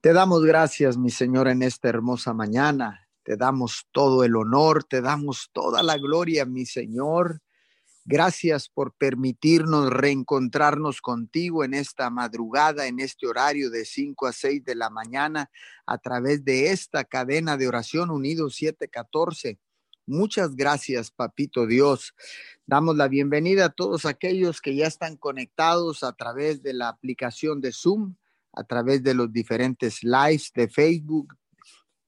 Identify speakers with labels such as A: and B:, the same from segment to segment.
A: Te damos gracias, mi Señor, en esta hermosa mañana. Te damos todo el honor, te damos toda la gloria, mi Señor. Gracias por permitirnos reencontrarnos contigo en esta madrugada, en este horario de 5 a 6 de la mañana, a través de esta cadena de oración Unidos 714. Muchas gracias, Papito Dios. Damos la bienvenida a todos aquellos que ya están conectados a través de la aplicación de Zoom a través de los diferentes lives de Facebook,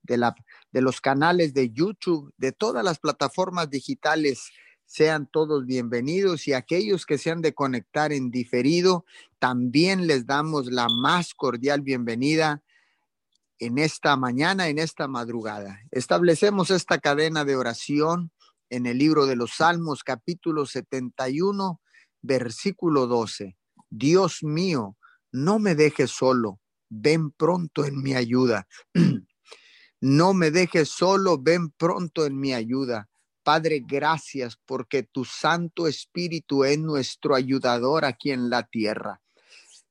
A: de, la, de los canales de YouTube, de todas las plataformas digitales. Sean todos bienvenidos y aquellos que se han de conectar en diferido, también les damos la más cordial bienvenida en esta mañana, en esta madrugada. Establecemos esta cadena de oración en el libro de los Salmos, capítulo 71, versículo 12. Dios mío, no me dejes solo, ven pronto en mi ayuda. no me dejes solo, ven pronto en mi ayuda. Padre, gracias porque tu Santo Espíritu es nuestro ayudador aquí en la tierra.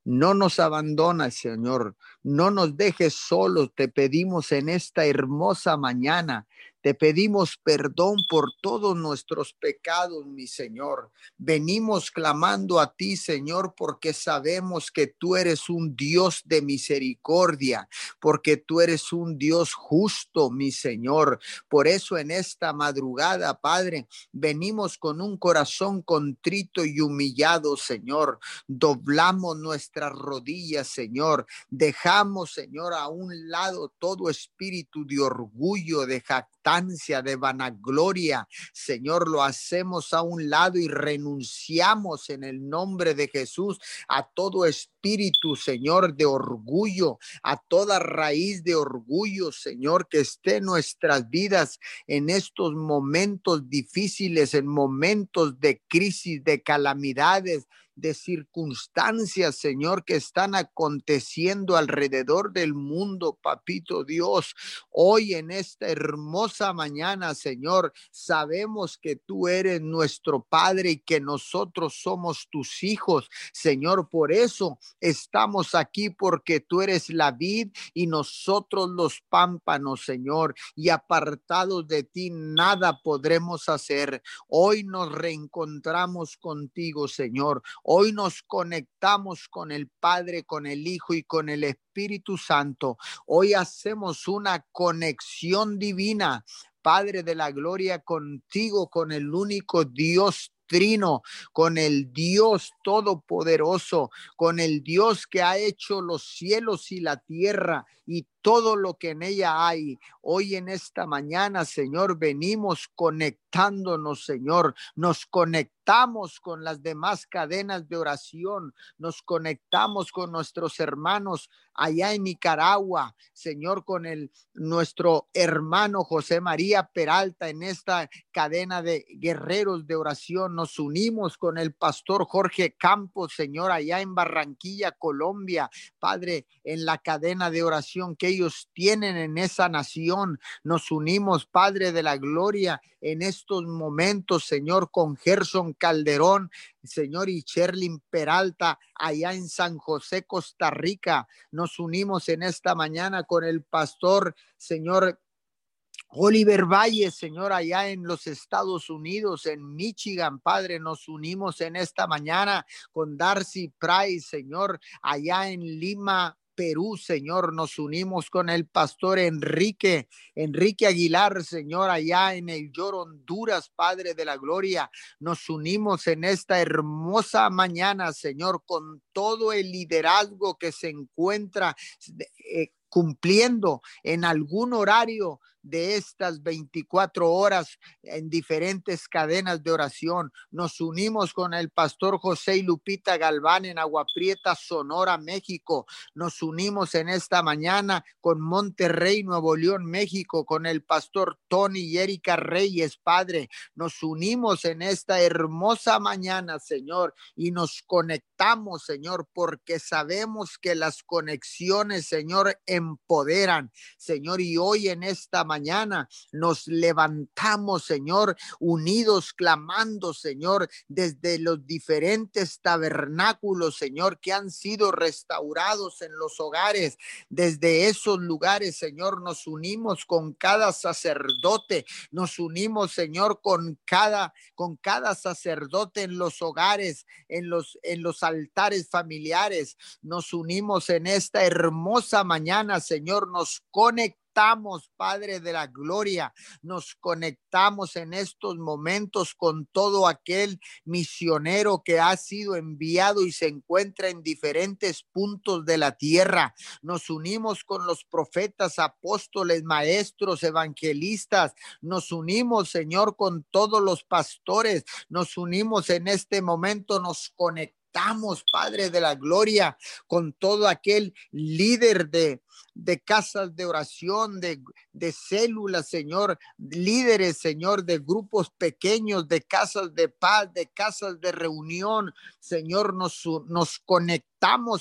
A: No nos abandona, Señor. No nos dejes solos. Te pedimos en esta hermosa mañana te pedimos perdón por todos nuestros pecados, mi Señor. Venimos clamando a ti, Señor, porque sabemos que tú eres un Dios de misericordia, porque tú eres un Dios justo, mi Señor. Por eso en esta madrugada, Padre, venimos con un corazón contrito y humillado, Señor. Doblamos nuestras rodillas, Señor. Dejamos, Señor, a un lado todo espíritu de orgullo, de jactancia de vanagloria. Señor, lo hacemos a un lado y renunciamos en el nombre de Jesús a todo espíritu, Señor, de orgullo, a toda raíz de orgullo, Señor, que esté en nuestras vidas en estos momentos difíciles, en momentos de crisis, de calamidades, de circunstancias, Señor, que están aconteciendo alrededor del mundo, papito Dios. Hoy en esta hermosa mañana, Señor, sabemos que tú eres nuestro Padre y que nosotros somos tus hijos, Señor. Por eso estamos aquí, porque tú eres la vid y nosotros los pámpanos, Señor. Y apartados de ti, nada podremos hacer. Hoy nos reencontramos contigo, Señor. Hoy nos conectamos con el Padre, con el Hijo y con el Espíritu Santo. Hoy hacemos una conexión divina. Padre de la gloria, contigo, con el único Dios trino, con el Dios todopoderoso, con el Dios que ha hecho los cielos y la tierra y todo lo que en ella hay. Hoy en esta mañana, Señor, venimos conectándonos, Señor. Nos conectamos con las demás cadenas de oración. Nos conectamos con nuestros hermanos allá en Nicaragua, Señor, con el nuestro hermano José María Peralta en esta cadena de guerreros de oración. Nos unimos con el pastor Jorge Campos, Señor, allá en Barranquilla, Colombia, Padre, en la cadena de oración que ellos tienen en esa nación. Nos unimos, Padre de la Gloria, en estos momentos, Señor, con Gerson Calderón, Señor, y Sherlin Peralta, allá en San José, Costa Rica. Nos unimos en esta mañana con el pastor, Señor Oliver Valle, Señor, allá en los Estados Unidos, en Michigan, Padre, nos unimos en esta mañana con Darcy Price, Señor, allá en Lima, Perú, Señor. Nos unimos con el pastor Enrique, Enrique Aguilar, Señor, allá en el Lloro, Honduras, Padre de la Gloria. Nos unimos en esta hermosa mañana, Señor, con todo el liderazgo que se encuentra eh, cumpliendo en algún horario de estas 24 horas en diferentes cadenas de oración. Nos unimos con el pastor José y Lupita Galván en Agua Prieta, Sonora, México. Nos unimos en esta mañana con Monterrey, Nuevo León, México, con el pastor Tony y Erika Reyes, Padre. Nos unimos en esta hermosa mañana, Señor, y nos conectamos, Señor, porque sabemos que las conexiones, Señor, empoderan, Señor, y hoy en esta mañana nos levantamos, Señor, unidos, clamando, Señor, desde los diferentes tabernáculos, Señor, que han sido restaurados en los hogares. Desde esos lugares, Señor, nos unimos con cada sacerdote, nos unimos, Señor, con cada con cada sacerdote en los hogares, en los en los altares familiares. Nos unimos en esta hermosa mañana, Señor, nos conectamos Padre de la Gloria. Nos conectamos en estos momentos con todo aquel misionero que ha sido enviado y se encuentra en diferentes puntos de la tierra. Nos unimos con los profetas, apóstoles, maestros, evangelistas. Nos unimos, Señor, con todos los pastores. Nos unimos en este momento, nos conectamos Padre de la Gloria, con todo aquel líder de, de casas de oración, de, de células, Señor, líderes, Señor, de grupos pequeños, de casas de paz, de casas de reunión. Señor, nos, nos conectamos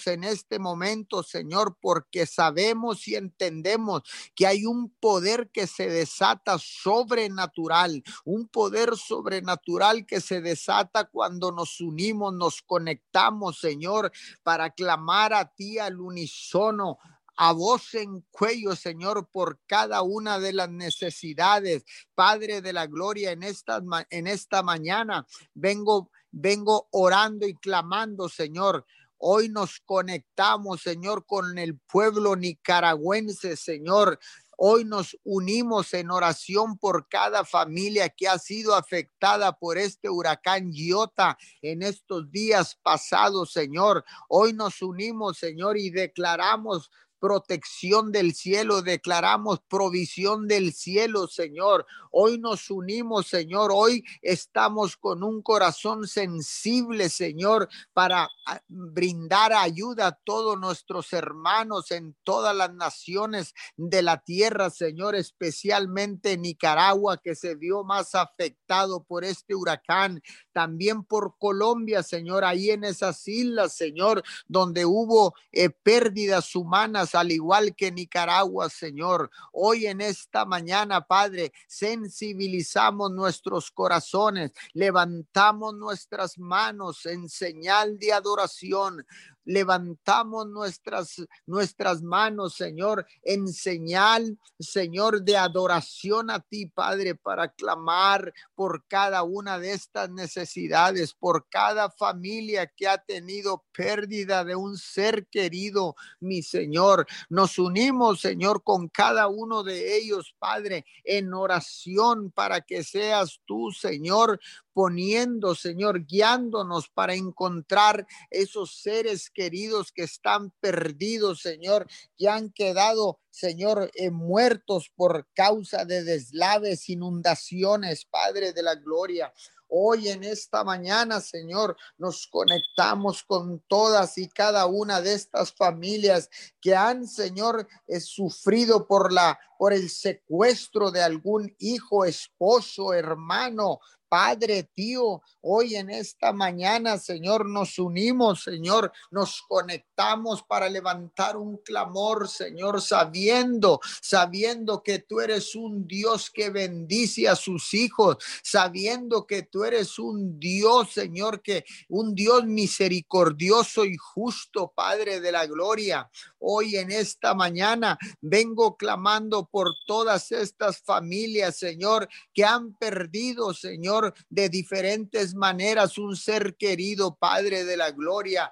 A: en este momento, Señor, porque sabemos y entendemos que hay un poder que se desata sobrenatural, un poder sobrenatural que se desata cuando nos unimos, nos conectamos, Señor, para clamar a ti al unísono a voz en cuello, Señor, por cada una de las necesidades. Padre de la gloria, en esta, en esta mañana vengo, vengo orando y clamando, Señor. Hoy nos conectamos, Señor, con el pueblo nicaragüense, Señor. Hoy nos unimos en oración por cada familia que ha sido afectada por este huracán Giota en estos días pasados, Señor. Hoy nos unimos, Señor, y declaramos protección del cielo, declaramos provisión del cielo, Señor. Hoy nos unimos, Señor. Hoy estamos con un corazón sensible, Señor, para ah, brindar ayuda a todos nuestros hermanos en todas las naciones de la tierra, Señor, especialmente Nicaragua, que se vio más afectado por este huracán. También por Colombia, Señor, ahí en esas islas, Señor, donde hubo eh, pérdidas humanas al igual que Nicaragua, Señor. Hoy en esta mañana, Padre, sensibilizamos nuestros corazones, levantamos nuestras manos en señal de adoración levantamos nuestras, nuestras manos, Señor, en señal, Señor, de adoración a ti, Padre, para clamar por cada una de estas necesidades, por cada familia que ha tenido pérdida de un ser querido, mi Señor. Nos unimos, Señor, con cada uno de ellos, Padre, en oración para que seas tú, Señor, poniendo, Señor, guiándonos para encontrar esos seres queridos que están perdidos, Señor, que han quedado, Señor, eh, muertos por causa de deslaves, inundaciones, Padre de la Gloria. Hoy en esta mañana, Señor, nos conectamos con todas y cada una de estas familias que han, Señor, eh, sufrido por la por el secuestro de algún hijo, esposo, hermano, Padre, tío, hoy en esta mañana, Señor, nos unimos, Señor, nos conectamos para levantar un clamor, Señor, sabiendo, sabiendo que tú eres un Dios que bendice a sus hijos, sabiendo que tú eres un Dios, Señor, que un Dios misericordioso y justo, Padre de la gloria. Hoy en esta mañana vengo clamando por todas estas familias, Señor, que han perdido, Señor, de diferentes maneras un ser querido, Padre de la Gloria.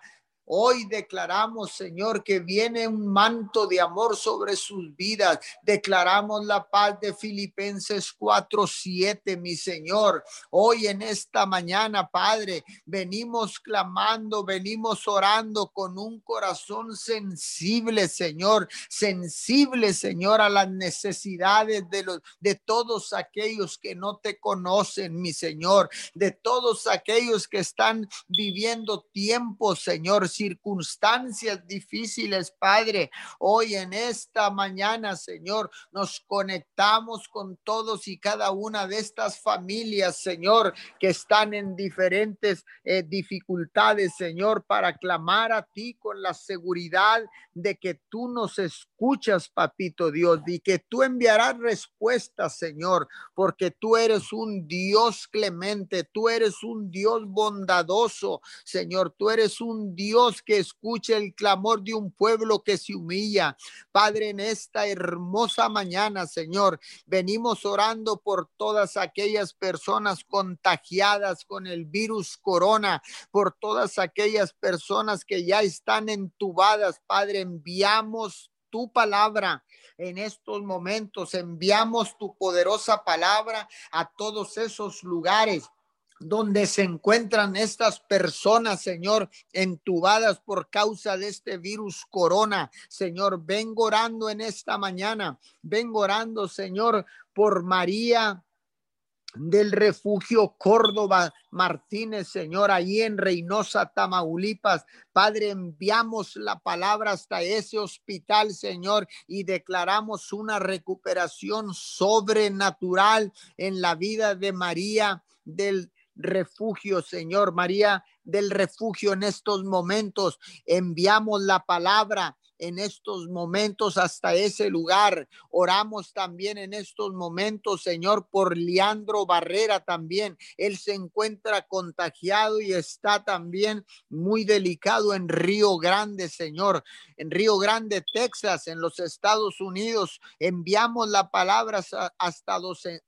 A: Hoy declaramos, Señor, que viene un manto de amor sobre sus vidas. Declaramos la paz de Filipenses 4:7, mi Señor. Hoy en esta mañana, Padre, venimos clamando, venimos orando con un corazón sensible, Señor, sensible, Señor, a las necesidades de los de todos aquellos que no te conocen, mi Señor, de todos aquellos que están viviendo tiempos, Señor, circunstancias difíciles, Padre. Hoy en esta mañana, Señor, nos conectamos con todos y cada una de estas familias, Señor, que están en diferentes eh, dificultades, Señor, para clamar a ti con la seguridad de que tú nos escuchas, papito Dios, y que tú enviarás respuestas, Señor, porque tú eres un Dios clemente, tú eres un Dios bondadoso, Señor, tú eres un Dios que escucha el clamor de un pueblo que se humilla. Padre, en esta hermosa mañana, Señor, venimos orando por todas aquellas personas contagiadas con el virus corona, por todas aquellas personas que ya están entubadas, Padre, enviamos tu palabra en estos momentos. Enviamos tu poderosa palabra a todos esos lugares donde se encuentran estas personas, Señor, entubadas por causa de este virus corona. Señor, vengo orando en esta mañana, vengo orando, Señor, por María del refugio Córdoba Martínez, Señor, ahí en Reynosa, Tamaulipas. Padre, enviamos la palabra hasta ese hospital, Señor, y declaramos una recuperación sobrenatural en la vida de María del refugio, Señor. María del refugio en estos momentos. Enviamos la palabra en estos momentos hasta ese lugar. Oramos también en estos momentos, Señor, por Leandro Barrera también. Él se encuentra contagiado y está también muy delicado en Río Grande, Señor. En Río Grande, Texas, en los Estados Unidos. Enviamos la palabra hasta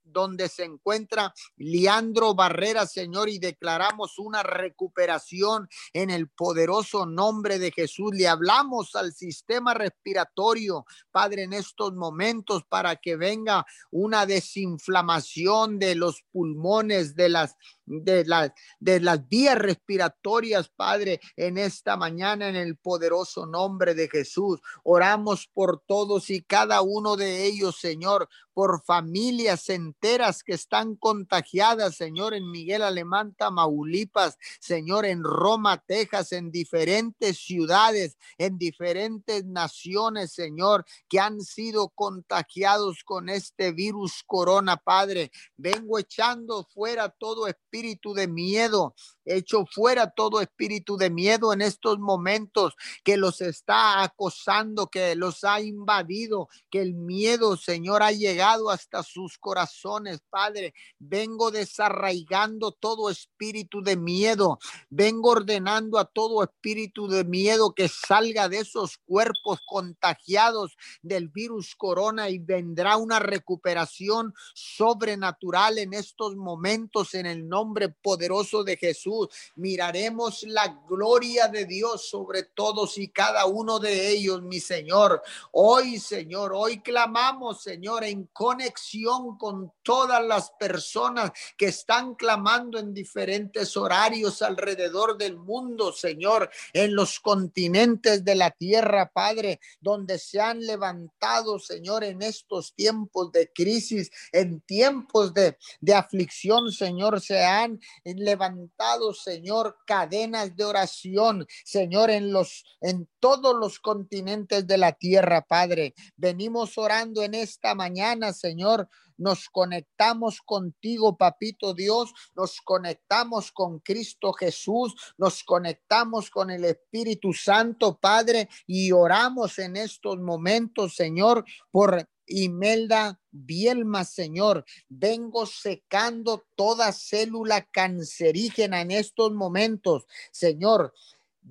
A: donde se encuentra Leandro Barrera, Señor, y declaramos una recuperación en el poderoso nombre de Jesús. Le hablamos al sistema sistema respiratorio, Padre, en estos momentos para que venga una desinflamación de los pulmones, de las de las de las vías respiratorias, Padre, en esta mañana en el poderoso nombre de Jesús. Oramos por todos y cada uno de ellos, Señor, por familias enteras que están contagiadas, Señor, en Miguel Alemán, Tamaulipas, Señor, en Roma, Texas, en diferentes ciudades, en diferentes naciones, Señor, que han sido contagiados con este virus corona, Padre. Vengo echando fuera todo espíritu de miedo, hecho fuera todo espíritu de miedo en estos momentos que los está acosando, que los ha invadido, que el miedo, Señor, ha llegado hasta sus corazones, Padre. Vengo desarraigando todo espíritu de miedo. Vengo ordenando a todo espíritu de miedo que salga de esos cuerpos contagiados del virus corona y vendrá una recuperación sobrenatural en estos momentos en el nombre poderoso de Jesús miraremos la gloria de Dios sobre todos y cada uno de ellos, mi Señor. Hoy, Señor, hoy clamamos, Señor, en conexión con todas las personas que están clamando en diferentes horarios alrededor del mundo, Señor, en los continentes de la tierra, Padre, donde se han levantado, Señor, en estos tiempos de crisis, en tiempos de, de aflicción, Señor, se han levantado Señor, cadenas de oración, Señor, en los en todos los continentes de la tierra, Padre. Venimos orando en esta mañana, Señor. Nos conectamos contigo, papito Dios, nos conectamos con Cristo Jesús, nos conectamos con el Espíritu Santo, Padre, y oramos en estos momentos, Señor, por Imelda Bielma, Señor. Vengo secando toda célula cancerígena en estos momentos, Señor.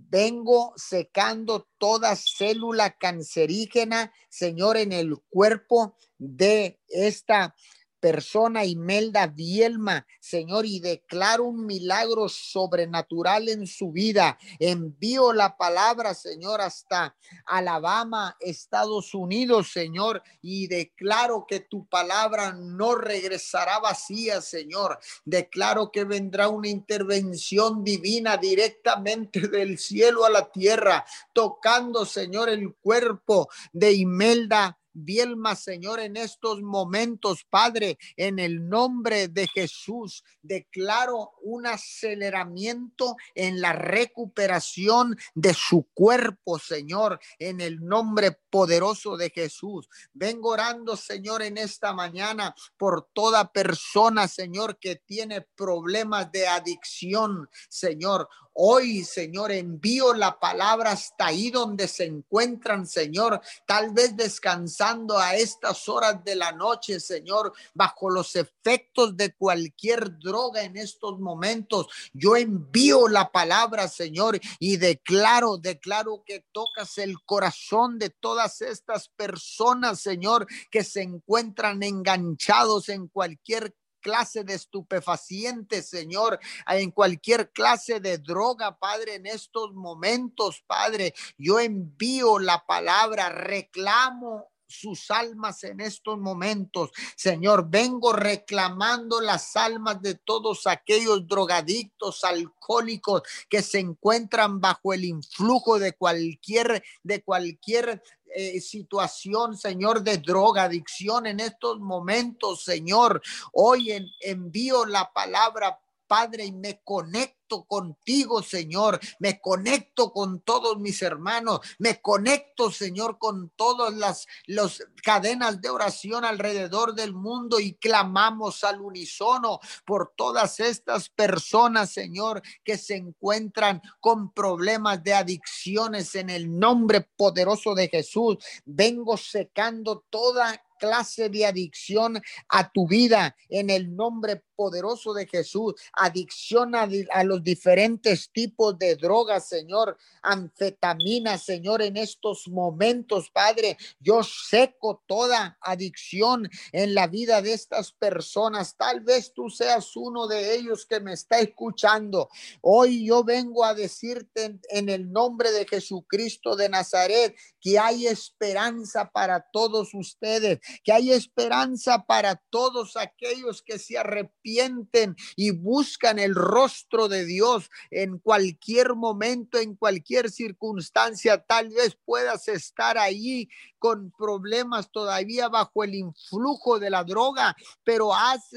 A: Vengo secando toda célula cancerígena, Señor, en el cuerpo de esta persona Imelda Bielma, Señor, y declaro un milagro sobrenatural en su vida. Envío la palabra, Señor, hasta Alabama, Estados Unidos, Señor, y declaro que tu palabra no regresará vacía, Señor. Declaro que vendrá una intervención divina directamente del cielo a la tierra, tocando, Señor, el cuerpo de Imelda Bielma, Señor, en estos momentos, Padre, en el nombre de Jesús, declaro un aceleramiento en la recuperación de su cuerpo, Señor, en el nombre poderoso de Jesús. Vengo orando, Señor, en esta mañana por toda persona, Señor, que tiene problemas de adicción, Señor. Hoy, Señor, envío la palabra hasta ahí donde se encuentran, Señor, tal vez descansando a estas horas de la noche, Señor, bajo los efectos de cualquier droga en estos momentos. Yo envío la palabra, Señor, y declaro, declaro que tocas el corazón de todas estas personas, Señor, que se encuentran enganchados en cualquier clase de estupefacientes, Señor, en cualquier clase de droga, Padre, en estos momentos, Padre, yo envío la palabra, reclamo sus almas en estos momentos. Señor, vengo reclamando las almas de todos aquellos drogadictos, alcohólicos que se encuentran bajo el influjo de cualquier de cualquier eh, situación, Señor, de droga, adicción en estos momentos, Señor. Hoy envío la palabra Padre, y me conecto contigo, Señor. Me conecto con todos mis hermanos. Me conecto, Señor, con todas las los cadenas de oración alrededor del mundo y clamamos al unísono por todas estas personas, Señor, que se encuentran con problemas de adicciones en el nombre poderoso de Jesús. Vengo secando toda clase de adicción a tu vida en el nombre poderoso de Jesús. Adicción a, los diferentes tipos de drogas, Señor. Anfetamina, Señor, en estos momentos, Padre. Yo seco toda adicción en la vida de estas personas. Tal vez tú seas uno de ellos que me está escuchando. Hoy yo vengo a decirte en el nombre de Jesucristo de Nazaret que hay esperanza para todos ustedes que hay esperanza para todos aquellos que se arrepienten y buscan el rostro de Dios en cualquier momento, en cualquier circunstancia. Tal vez puedas estar ahí con problemas todavía bajo el influjo de la droga, pero has,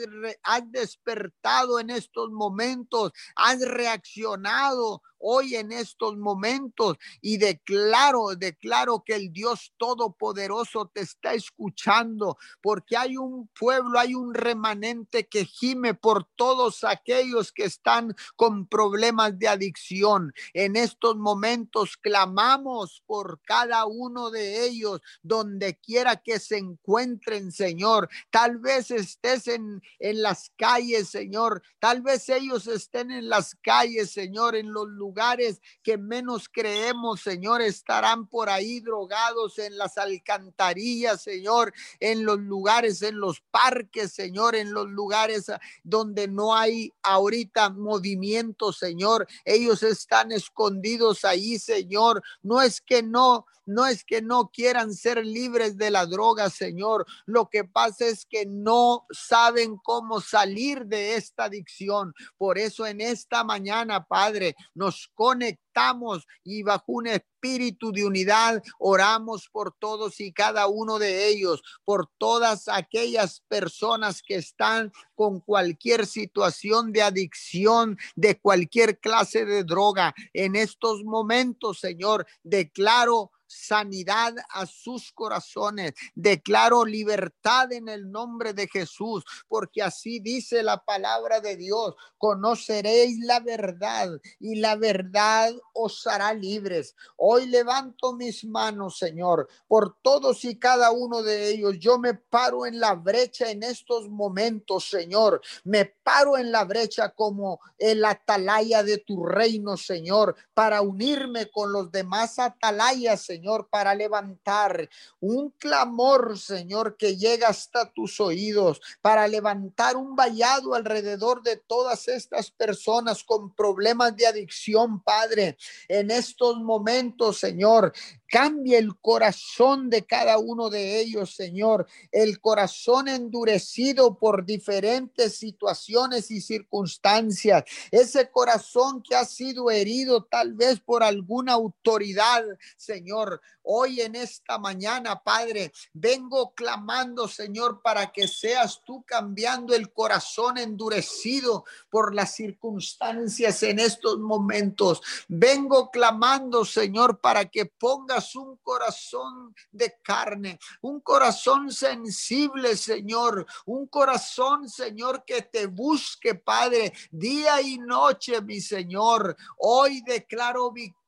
A: has despertado en estos momentos, has reaccionado hoy en estos momentos y declaro, declaro que el Dios Todopoderoso te está escuchando porque hay un pueblo, hay un remanente que gime por todos aquellos que están con problemas de adicción. En estos momentos clamamos por cada uno de ellos, donde quiera que se encuentren, Señor. Tal vez estés en, en las calles, Señor. Tal vez ellos estén en las calles, Señor, en los lugares que menos creemos, Señor, estarán por ahí drogados en las alcantarillas, Señor, en los lugares, en los parques, Señor, en los lugares ah, donde no hay ahorita movimiento, Señor. Ellos están escondidos ahí, Señor. No es que no no es que no quieran ser libres de la droga, Señor. Lo que pasa es que no saben cómo salir de esta adicción. Por eso en esta mañana, Padre, nos conectamos y bajo un espíritu de unidad oramos por todos y cada uno de ellos, por todas aquellas personas que están con cualquier situación de adicción, de cualquier clase de droga. En estos momentos, Señor, declaro sanidad a sus corazones. Declaro libertad en el nombre de Jesús, porque así dice la palabra de Dios. Conoceréis la verdad y la verdad os hará libres. Hoy levanto mis manos, Señor, por todos y cada uno de ellos. Yo me paro en la brecha en estos momentos, Señor. Me paro en la brecha como el atalaya de tu reino, Señor, para unirme con los demás atalayas, Señor Señor, para levantar un clamor, Señor, que llega hasta tus oídos, para levantar un vallado alrededor de todas estas personas con problemas de adicción, Padre. En estos momentos, Señor, Cambia el corazón de cada uno de ellos, Señor. El corazón endurecido por diferentes situaciones y circunstancias. Ese corazón que ha sido herido tal vez por alguna autoridad, Señor Hoy en esta mañana, Padre, vengo clamando, Señor, para que seas tú cambiando el corazón endurecido por las circunstancias en estos momentos. Vengo clamando, Señor, para que pongas un corazón de carne, un corazón sensible, Señor, un corazón, Señor, que te busque, Padre, día y noche, mi Señor. Hoy declaro victoria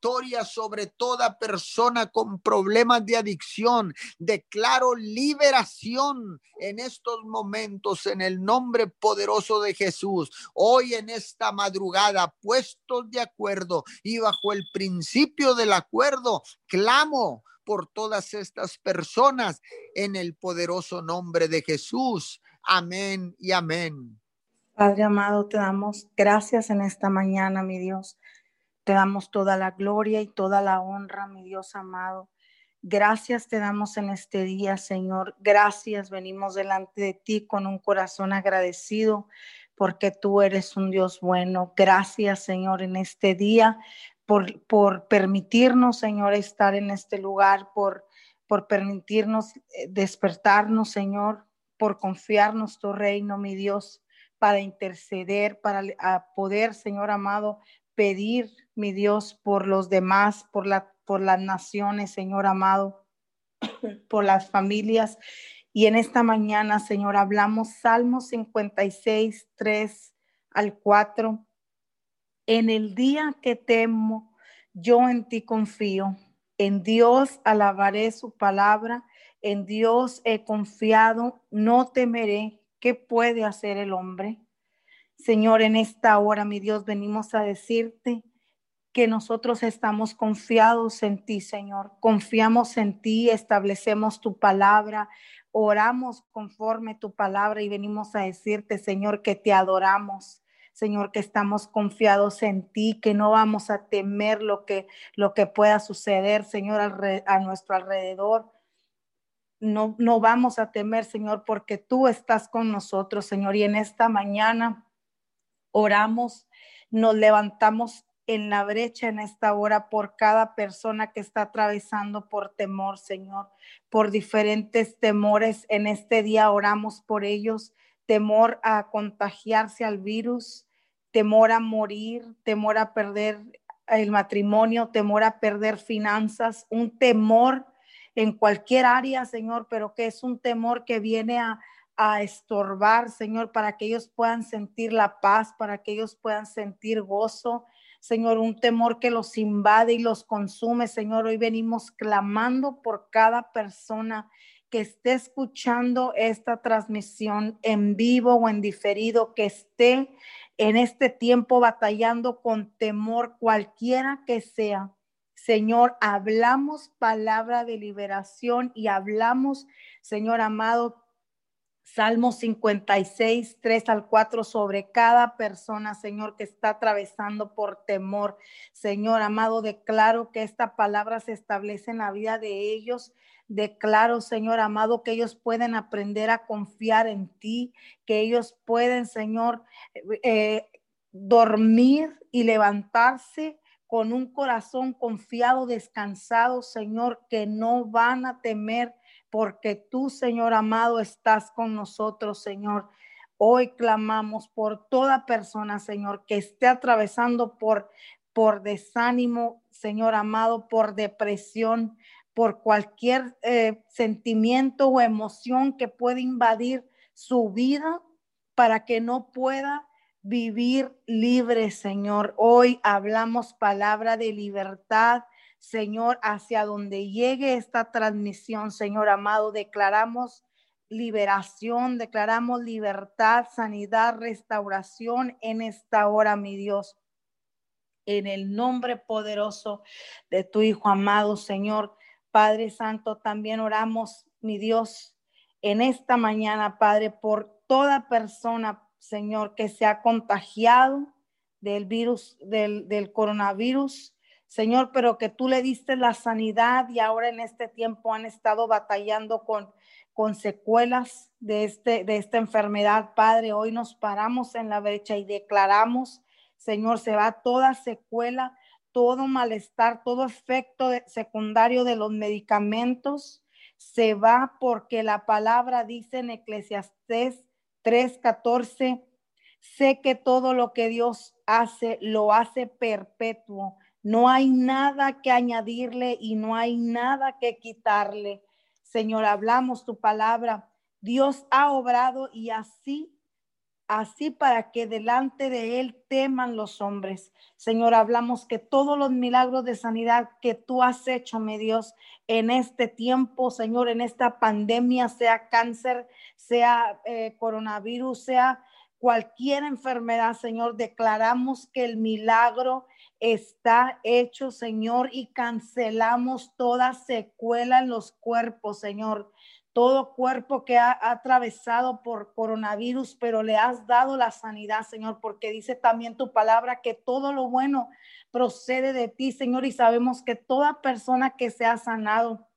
A: sobre toda persona con problemas de adicción. Declaro liberación en estos momentos en el nombre poderoso de Jesús. Hoy en esta madrugada, puestos de acuerdo y bajo el principio del acuerdo, clamo por todas estas personas en el poderoso nombre de Jesús. Amén y amén.
B: Padre amado, te damos gracias en esta mañana, mi Dios. Te damos toda la gloria y toda la honra, mi Dios amado. Gracias te damos en este día, Señor. Gracias, venimos delante de ti con un corazón agradecido porque tú eres un Dios bueno. Gracias, Señor, en este día por, por permitirnos, Señor, estar en este lugar, por, por permitirnos eh, despertarnos, Señor, por confiarnos tu reino, mi Dios, para interceder, para poder, Señor amado, pedir, mi Dios, por los demás, por, la, por las naciones, Señor amado, por las familias. Y en esta mañana, Señor, hablamos Salmo 56, 3 al 4. En el día que temo, yo en ti confío. En Dios alabaré su palabra. En Dios he confiado. No temeré. ¿Qué puede hacer el hombre? Señor, en esta hora, mi Dios, venimos a decirte que nosotros estamos confiados en ti, Señor. Confiamos en ti, establecemos tu palabra, oramos conforme tu palabra y venimos a decirte, Señor, que te adoramos. Señor, que estamos confiados en ti, que no vamos a temer lo que, lo que pueda suceder, Señor, a nuestro alrededor. No, no vamos a temer, Señor, porque tú estás con nosotros, Señor. Y en esta mañana oramos, nos levantamos en la brecha en esta hora por cada persona que está atravesando por temor, Señor, por diferentes temores. En este día oramos por ellos, temor a contagiarse al virus, temor a morir, temor a perder el matrimonio, temor a perder finanzas, un temor en cualquier área, Señor, pero que es un temor que viene a, a estorbar, Señor, para que ellos puedan sentir la paz, para que ellos puedan sentir gozo. Señor, un temor que los invade y los consume. Señor, hoy venimos clamando por cada persona que esté escuchando esta transmisión en vivo o en diferido, que esté en este tiempo batallando con temor cualquiera que sea. Señor, hablamos palabra de liberación y hablamos, Señor amado, Salmo 56, 3 al 4 sobre cada persona, Señor, que está atravesando por temor. Señor amado, declaro que esta palabra se establece en la vida de ellos. Declaro, Señor amado, que ellos pueden aprender a confiar en ti, que ellos pueden, Señor, eh, dormir y levantarse con un corazón confiado, descansado, Señor, que no van a temer porque tú, Señor amado, estás con nosotros, Señor. Hoy clamamos por toda persona, Señor, que esté atravesando por, por desánimo, Señor amado, por depresión, por cualquier eh, sentimiento o emoción que pueda invadir su vida para que no pueda vivir libre, Señor. Hoy hablamos palabra de libertad, Señor, hacia donde llegue esta transmisión, Señor amado, declaramos liberación, declaramos libertad, sanidad, restauración en esta hora, mi Dios. En el nombre poderoso de tu Hijo amado, Señor, Padre Santo, también oramos, mi Dios, en esta mañana, Padre, por toda persona, Señor, que se ha contagiado del virus, del, del coronavirus. Señor, pero que tú le diste la sanidad y ahora en este tiempo han estado batallando con, con secuelas de, este, de esta enfermedad. Padre, hoy nos paramos en la brecha y declaramos, Señor, se va toda secuela, todo malestar, todo efecto secundario de los medicamentos se va porque la palabra dice en Eclesiastés 3:14, sé que todo lo que Dios hace lo hace perpetuo. No hay nada que añadirle y no hay nada que quitarle. Señor, hablamos tu palabra. Dios ha obrado y así así para que delante de Él teman los hombres. Señor, hablamos que todos los milagros de sanidad que tú has hecho, mi Dios, en este tiempo, Señor, en esta pandemia, sea cáncer, sea eh, coronavirus, sea cualquier enfermedad, Señor, declaramos que el milagro está hecho, Señor, y cancelamos toda secuela en los cuerpos, Señor. Todo cuerpo que ha, atravesado por coronavirus, pero le has dado la sanidad, Señor, porque dice también tu palabra que todo lo bueno procede de ti, Señor, y sabemos que toda persona que se ha sanado,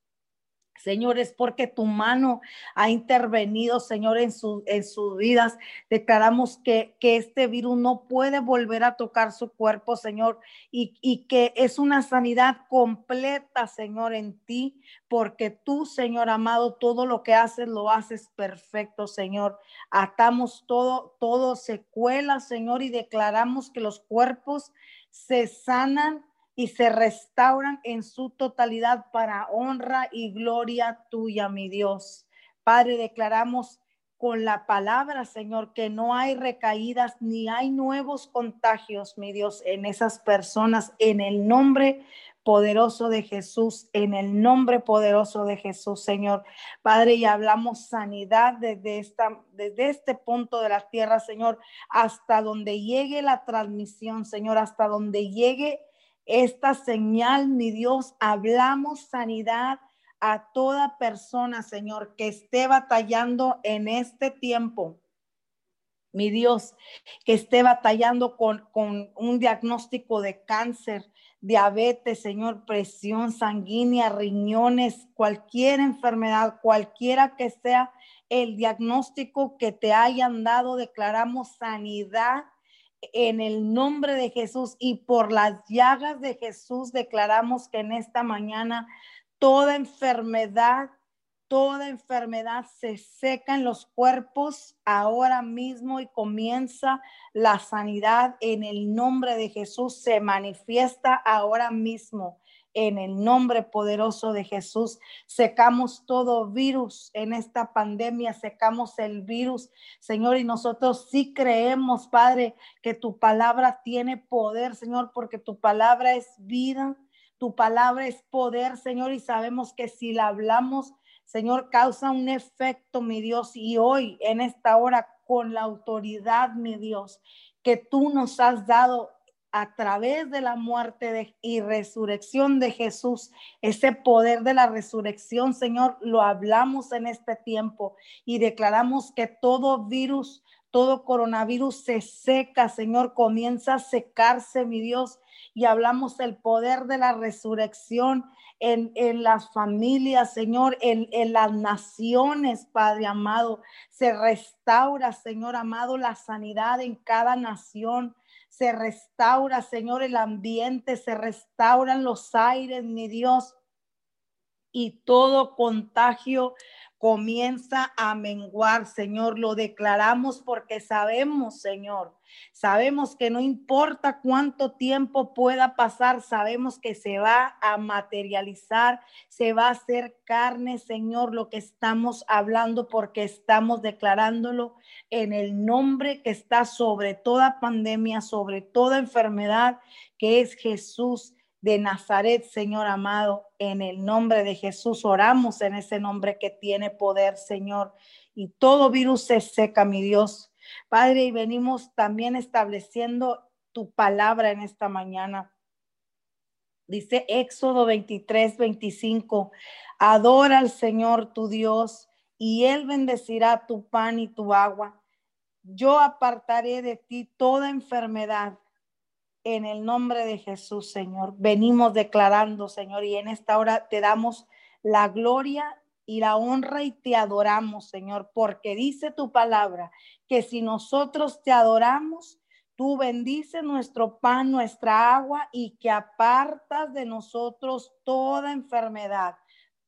B: Señor, es porque tu mano ha intervenido, Señor, en, en sus vidas. Declaramos que, que, este virus no puede volver a tocar su cuerpo, Señor, y, y que es una sanidad completa, Señor, en ti, porque tú, Señor amado, todo lo que haces lo haces perfecto, Señor. Atamos todo, todo secuela, Señor, y declaramos que los cuerpos se sanan y se restauran en su totalidad para honra y gloria tuya, mi Dios. Padre, declaramos con la palabra, Señor, que no hay recaídas ni hay nuevos contagios, mi Dios, en esas personas, en el nombre poderoso de Jesús, en el nombre poderoso de Jesús, Señor. Padre, y hablamos sanidad desde, desde este punto de la tierra, Señor, hasta donde llegue la transmisión, Señor, hasta donde llegue esta señal, mi Dios, hablamos sanidad a toda persona, Señor, que esté batallando en este tiempo. Mi Dios, que esté batallando con, con un diagnóstico de cáncer, diabetes, Señor, presión sanguínea, riñones, cualquier enfermedad, cualquiera que sea el diagnóstico que te hayan dado, declaramos sanidad en el nombre de Jesús y por las llagas de Jesús declaramos que en esta mañana toda enfermedad, toda enfermedad se seca en los cuerpos ahora mismo y comienza la sanidad en el nombre de Jesús, se manifiesta ahora mismo en el nombre poderoso de Jesús. Secamos todo virus en esta pandemia, secamos el virus, Señor, y nosotros sí creemos, Padre, que tu palabra tiene poder, Señor, porque tu palabra es vida, tu palabra es poder, Señor, y sabemos que si la hablamos, Señor, causa un efecto, mi Dios, y hoy, en esta hora, con la autoridad, mi Dios, que tú nos has dado a través de la muerte y resurrección de Jesús, ese poder de la resurrección, Señor, lo hablamos en este tiempo y declaramos que todo virus, todo coronavirus se seca, Señor, comienza a secarse, mi Dios, y hablamos del poder de la resurrección en, las familias, Señor, en, en las naciones, Padre amado. Se restaura, Señor amado, la sanidad en cada nación se restaura, Señor, el ambiente, se restauran los aires, mi Dios, y todo contagio comienza a menguar, Señor. Lo declaramos porque sabemos, Señor, sabemos que no importa cuánto tiempo pueda pasar, sabemos que se va a materializar, se va a hacer carne, Señor, lo que estamos hablando porque estamos declarándolo en el nombre que está sobre toda pandemia, sobre toda enfermedad, que es Jesús de Nazaret, Señor amado, en el nombre de Jesús oramos en ese nombre que tiene poder, Señor, y todo virus se seca, mi Dios. Padre, y venimos también estableciendo tu palabra en esta mañana. Dice Éxodo 23, 25, adora al Señor tu Dios y Él bendecirá tu pan y tu agua. Yo apartaré de ti toda enfermedad en el nombre de Jesús, Señor. Venimos declarando, Señor, y en esta hora te damos la gloria y la honra y te adoramos, Señor, porque dice tu palabra que si nosotros te adoramos, Tú bendices nuestro pan, nuestra agua y que apartas de nosotros toda enfermedad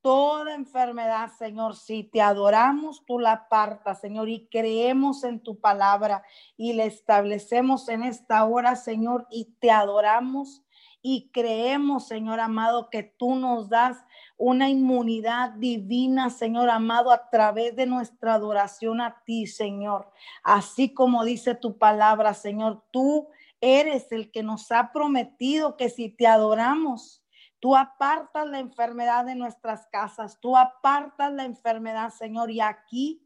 B: toda enfermedad, Señor. Si te adoramos, tú la apartas, Señor, y creemos en tu palabra y le establecemos en esta hora, Señor, y te adoramos y creemos, Señor amado, que tú nos das una inmunidad divina, Señor amado, a través de nuestra adoración a ti, Señor. Así como dice tu palabra, Señor, tú eres el que nos ha prometido que si te adoramos, Tú apartas la enfermedad de nuestras casas, tú apartas la enfermedad, Señor, y aquí,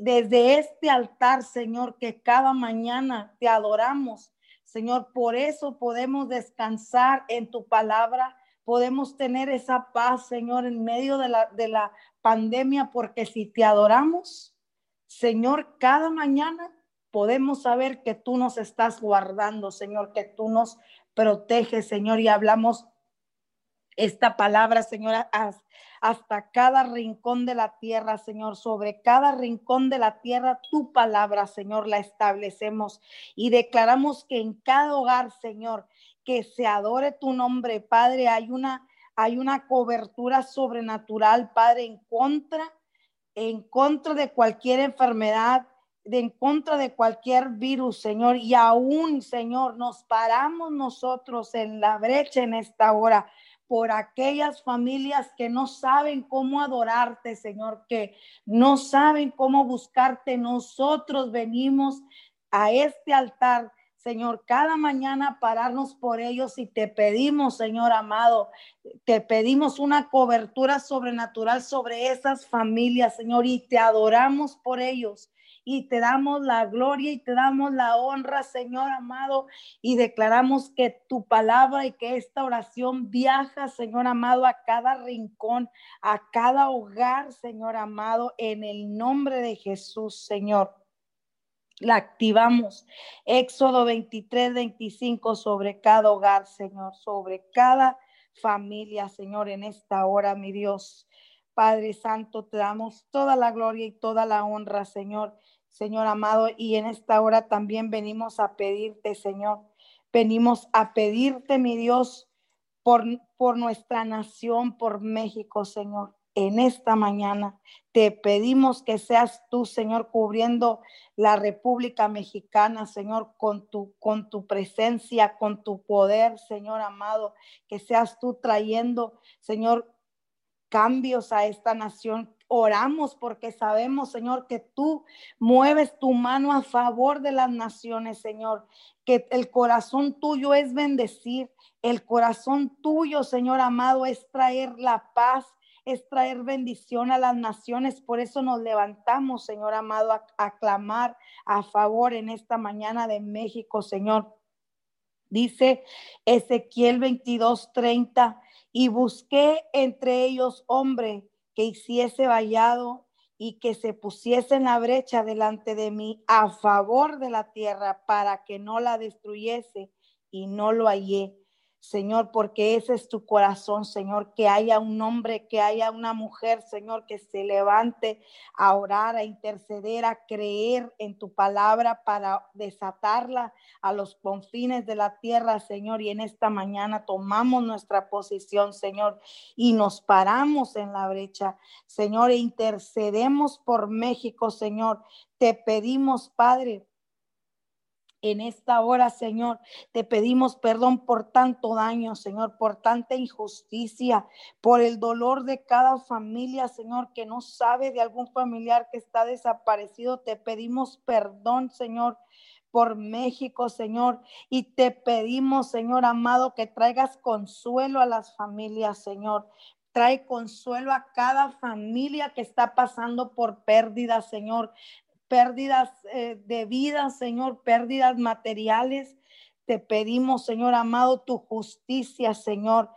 B: desde este altar, Señor, que cada mañana te adoramos, Señor, por eso podemos descansar en tu palabra, podemos tener esa paz, Señor, en medio de la, de la pandemia, porque si te adoramos, Señor, cada mañana podemos saber que tú nos estás guardando, Señor, que tú nos proteges, Señor, y hablamos esta palabra, Señor, hasta cada rincón de la tierra, Señor, sobre cada rincón de la tierra, tu palabra, Señor, la establecemos. Y declaramos que en cada hogar, Señor, que se adore tu nombre, Padre, hay una hay una cobertura sobrenatural, Padre, en contra en contra de cualquier enfermedad, de en contra de cualquier virus, Señor, y aún, Señor, nos paramos nosotros en la brecha en esta hora por aquellas familias que no saben cómo adorarte, Señor, que no saben cómo buscarte. Nosotros venimos a este altar, Señor, cada mañana pararnos por ellos y te pedimos, Señor amado, te pedimos una cobertura sobrenatural sobre esas familias, Señor, y te adoramos por ellos y te damos la gloria y te damos la honra, Señor amado, y declaramos que tu palabra y que esta oración viaja, Señor amado, a cada rincón, a cada hogar, Señor amado, en el nombre de Jesús, Señor. La activamos. Éxodo 23, 25 sobre cada hogar, Señor, sobre cada familia, Señor, en esta hora, mi Dios. Padre Santo, te damos toda la gloria y toda la honra, Señor. Señor amado, y en esta hora también venimos a pedirte, Señor, venimos a pedirte, mi Dios, por, por nuestra nación, por México, Señor. En esta mañana te pedimos que seas tú, Señor, cubriendo la República Mexicana, Señor, con tu, con tu presencia, con tu poder, Señor amado, que seas tú trayendo, Señor, cambios a esta nación, Oramos porque sabemos, Señor, que tú mueves tu mano a favor de las naciones, Señor, que el corazón tuyo es bendecir, el corazón tuyo, Señor amado, es traer la paz, es traer bendición a las naciones. Por eso nos levantamos, Señor amado, a, clamar a favor en esta mañana de México, Señor. Dice Ezequiel 22:30, y busqué entre ellos hombre que hiciese vallado y que se pusiese en la brecha delante de mí a favor de la tierra para que no la destruyese y no lo hallé. Señor, porque ese es tu corazón, Señor, que haya un hombre, que haya una mujer, Señor, que se levante a orar, a interceder, a creer en tu palabra para desatarla a los confines de la tierra, Señor. Y en esta mañana tomamos nuestra posición, Señor, y nos paramos en la brecha, Señor, e intercedemos por México, Señor. Te pedimos, Padre, en esta hora, Señor, te pedimos perdón por tanto daño, Señor, por tanta injusticia, por el dolor de cada familia, Señor, que no sabe de algún familiar que está desaparecido. Te pedimos perdón, Señor, por México, Señor. Y te pedimos, Señor amado, que traigas consuelo a las familias, Señor. Trae consuelo a cada familia que está pasando por pérdida, Señor pérdidas eh, de vida, Señor, pérdidas materiales. Te pedimos, Señor amado, tu justicia, Señor.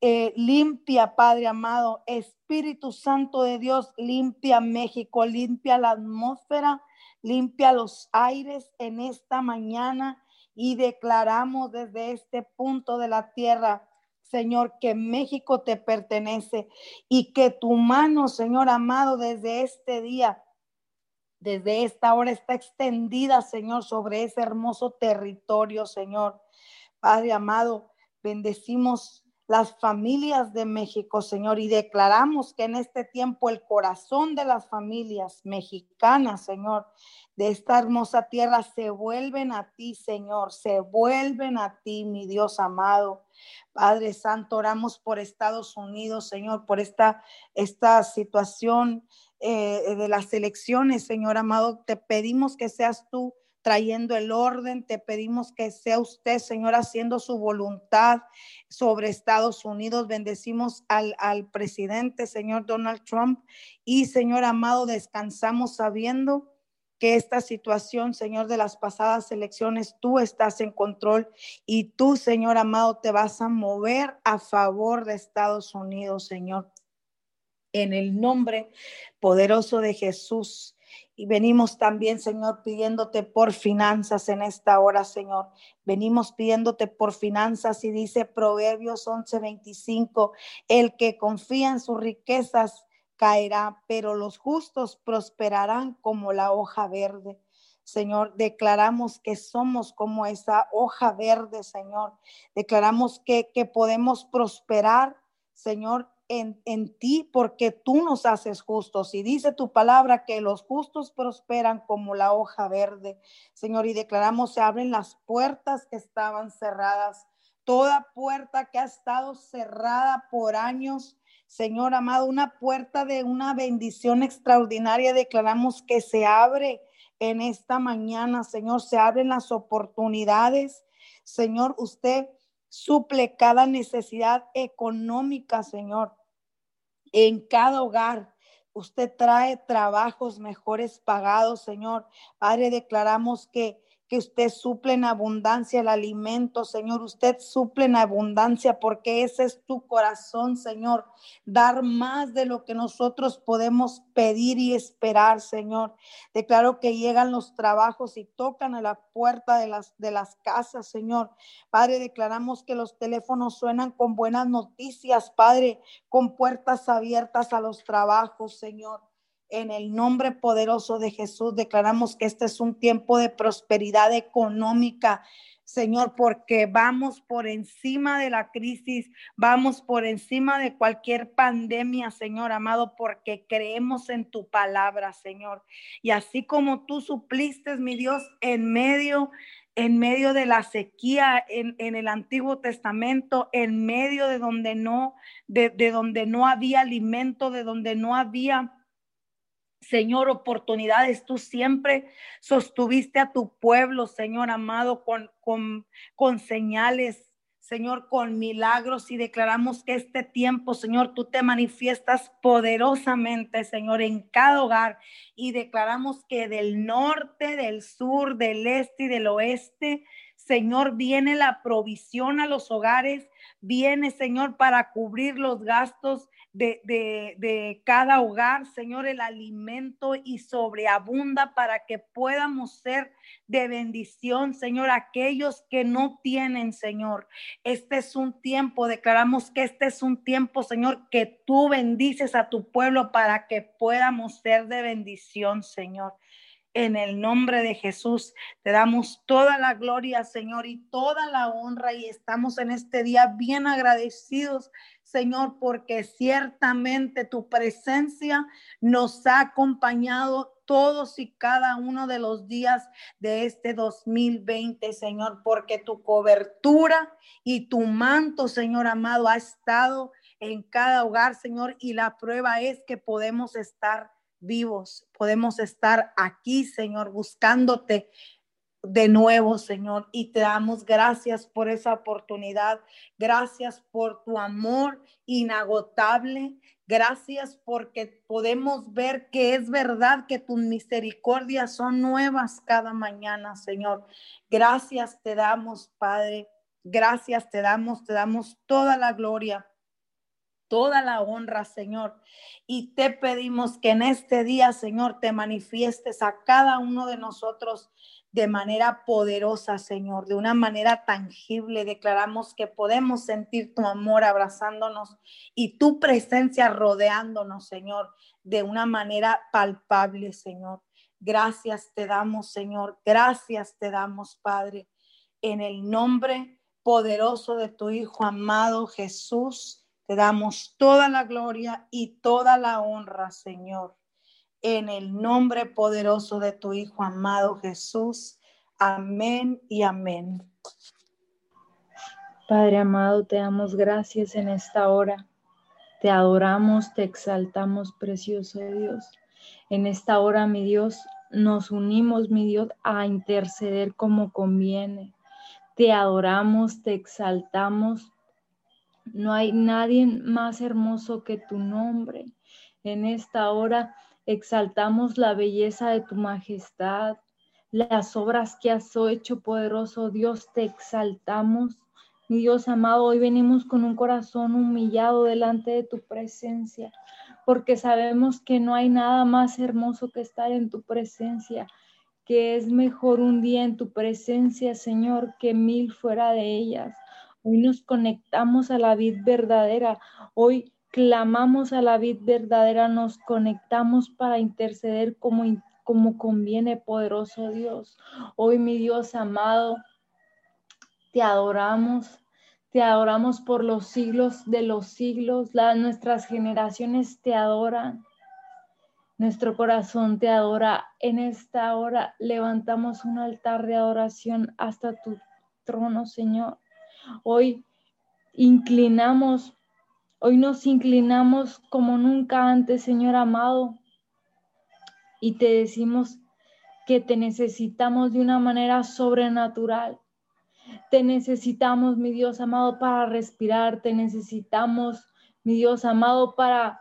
B: Eh, limpia, Padre amado, Espíritu Santo de Dios, limpia México, limpia la atmósfera, limpia los aires en esta mañana y declaramos desde este punto de la tierra, Señor, que México te pertenece y que tu mano, Señor amado, desde este día desde esta hora está extendida, Señor, sobre ese hermoso territorio, Señor. Padre amado, bendecimos las familias de México, Señor, y declaramos que en este tiempo el corazón de las familias mexicanas, Señor, de esta hermosa tierra se vuelven a ti, Señor, se vuelven a ti, mi Dios amado. Padre Santo, oramos por Estados Unidos, Señor, por esta, esta situación eh, de las elecciones, Señor amado. Te pedimos que seas tú trayendo el orden. Te pedimos que sea usted, Señor, haciendo su voluntad sobre Estados Unidos. Bendecimos al, al presidente, Señor Donald Trump. Y, Señor amado, descansamos sabiendo que esta situación, Señor, de las pasadas elecciones, tú estás en control y tú, Señor amado, te vas a mover a favor de Estados Unidos, Señor. En el nombre poderoso de Jesús. Y venimos también, Señor, pidiéndote por finanzas en esta hora, Señor. Venimos pidiéndote por finanzas y dice Proverbios 11:25, el que confía en sus riquezas caerá, pero los justos prosperarán como la hoja verde. Señor, declaramos que somos como esa hoja verde, Señor. Declaramos que, que podemos prosperar, Señor, en, ti porque tú nos haces justos. Y dice tu palabra que los justos prosperan como la hoja verde. Señor, y declaramos se abren las puertas que estaban cerradas. Toda puerta que ha estado cerrada por años, Señor amado, una puerta de una bendición extraordinaria, declaramos que se abre en esta mañana, Señor, se abren las oportunidades. Señor, usted suple cada necesidad económica, Señor, en cada hogar. Usted trae trabajos mejores pagados, Señor. Padre, declaramos que usted suple en abundancia el alimento, Señor. Usted suple en abundancia porque ese es tu corazón, Señor. Dar más de lo que nosotros podemos pedir y esperar, Señor. Declaro que llegan los trabajos y tocan a la puerta de las, de las casas, Señor. Padre, declaramos que los teléfonos suenan con buenas noticias, Padre, con puertas abiertas a los trabajos, Señor. En el nombre poderoso de Jesús declaramos que este es un tiempo de prosperidad económica. Señor, porque vamos por encima de la crisis, vamos por encima de cualquier pandemia, Señor amado, porque creemos en tu palabra, Señor. Y así como tú supliste, mi Dios, en medio en medio de la sequía en, en, el Antiguo Testamento, en medio de donde no, de, de donde no había alimento, de donde no había Señor, oportunidades. Tú siempre sostuviste a tu pueblo, Señor amado, con, con, con señales, Señor, con milagros y declaramos que este tiempo, Señor, tú te manifiestas poderosamente, Señor, en cada hogar y declaramos que del norte, del sur, del este y del oeste, Señor, viene la provisión a los hogares, viene, Señor, para cubrir los gastos de, cada hogar, Señor, el alimento y sobreabunda para que podamos ser de bendición, Señor, aquellos que no tienen, Señor. Este es un tiempo, declaramos que este es un tiempo, Señor, que tú bendices a tu pueblo para que podamos ser de bendición, Señor. En el nombre de Jesús. Te damos toda la gloria, Señor, y toda la honra y estamos en este día bien agradecidos Señor, porque ciertamente tu presencia nos ha acompañado todos y cada uno de los días de este 2020, Señor, porque tu cobertura y tu manto, Señor amado, ha estado en cada hogar, Señor, y la prueba es que podemos estar vivos, podemos estar aquí, Señor, buscándote de nuevo, Señor, y te damos gracias por esa oportunidad. Gracias por tu amor inagotable. Gracias porque podemos ver que es verdad que tus misericordias son nuevas cada mañana, Señor. Gracias te damos, Padre. Gracias te damos, te damos toda la gloria toda la honra, Señor. Y te pedimos que en este día, Señor, te manifiestes a cada uno de nosotros de manera poderosa, Señor, de una manera tangible. Declaramos que podemos sentir tu amor abrazándonos y tu presencia rodeándonos, Señor, de una manera palpable, Señor. Gracias te damos, Señor. Gracias te damos, Padre. En el nombre poderoso de tu Hijo amado Jesús, te damos toda la gloria y toda la honra, Señor. En el nombre poderoso de tu Hijo amado Jesús. Amén y amén.
C: Padre amado, te damos gracias en esta hora. Te adoramos, te exaltamos, precioso Dios. En esta hora, mi Dios, nos unimos, mi Dios, a interceder como conviene. Te adoramos, te exaltamos. No hay nadie más hermoso que tu nombre. En esta hora exaltamos la belleza de tu majestad, las obras que has hecho, poderoso Dios, te exaltamos. Mi Dios amado, hoy venimos con un corazón humillado delante de tu presencia, porque sabemos que no hay nada más hermoso que estar en tu presencia, que es mejor un día en tu presencia, Señor, que mil fuera de ellas. Hoy nos conectamos a la vid verdadera, hoy clamamos a la vid verdadera, nos conectamos para interceder como, como conviene, poderoso Dios. Hoy, mi Dios amado, te adoramos, te adoramos por los siglos de los siglos, nuestras generaciones te adoran. Nuestro corazón te adora. En esta hora levantamos un altar de adoración hasta tu trono, Señor. Hoy inclinamos, hoy nos inclinamos como nunca antes, Señor amado, y te decimos que te necesitamos de una manera sobrenatural. Te necesitamos, mi Dios amado, para respirar. Te necesitamos, mi Dios amado, para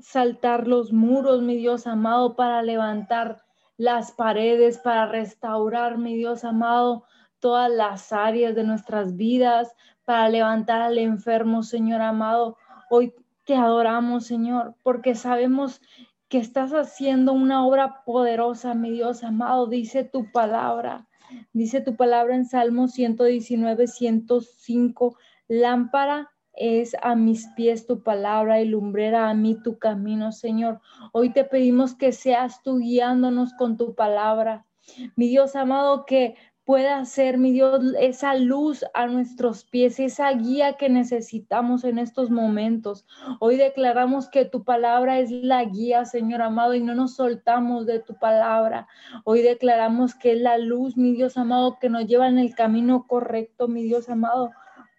C: saltar los muros, mi Dios amado, para levantar las paredes, para restaurar, mi Dios amado, todas las áreas de nuestras vidas, para levantar al enfermo, Señor amado. Hoy te adoramos, Señor, porque sabemos que estás haciendo una obra poderosa, mi Dios amado, dice tu palabra. Dice tu palabra en Salmo 119, 105, lámpara es a mis pies tu palabra y lumbrera a mí tu camino, Señor. Hoy te pedimos que seas tú guiándonos con tu palabra. Mi Dios amado, que pueda ser, mi Dios, esa luz a nuestros pies, esa guía que necesitamos en estos momentos. Hoy declaramos que tu palabra es la guía, Señor amado, y no nos soltamos de tu palabra. Hoy declaramos que es la luz, mi Dios amado, que nos lleva en el camino correcto, mi Dios amado,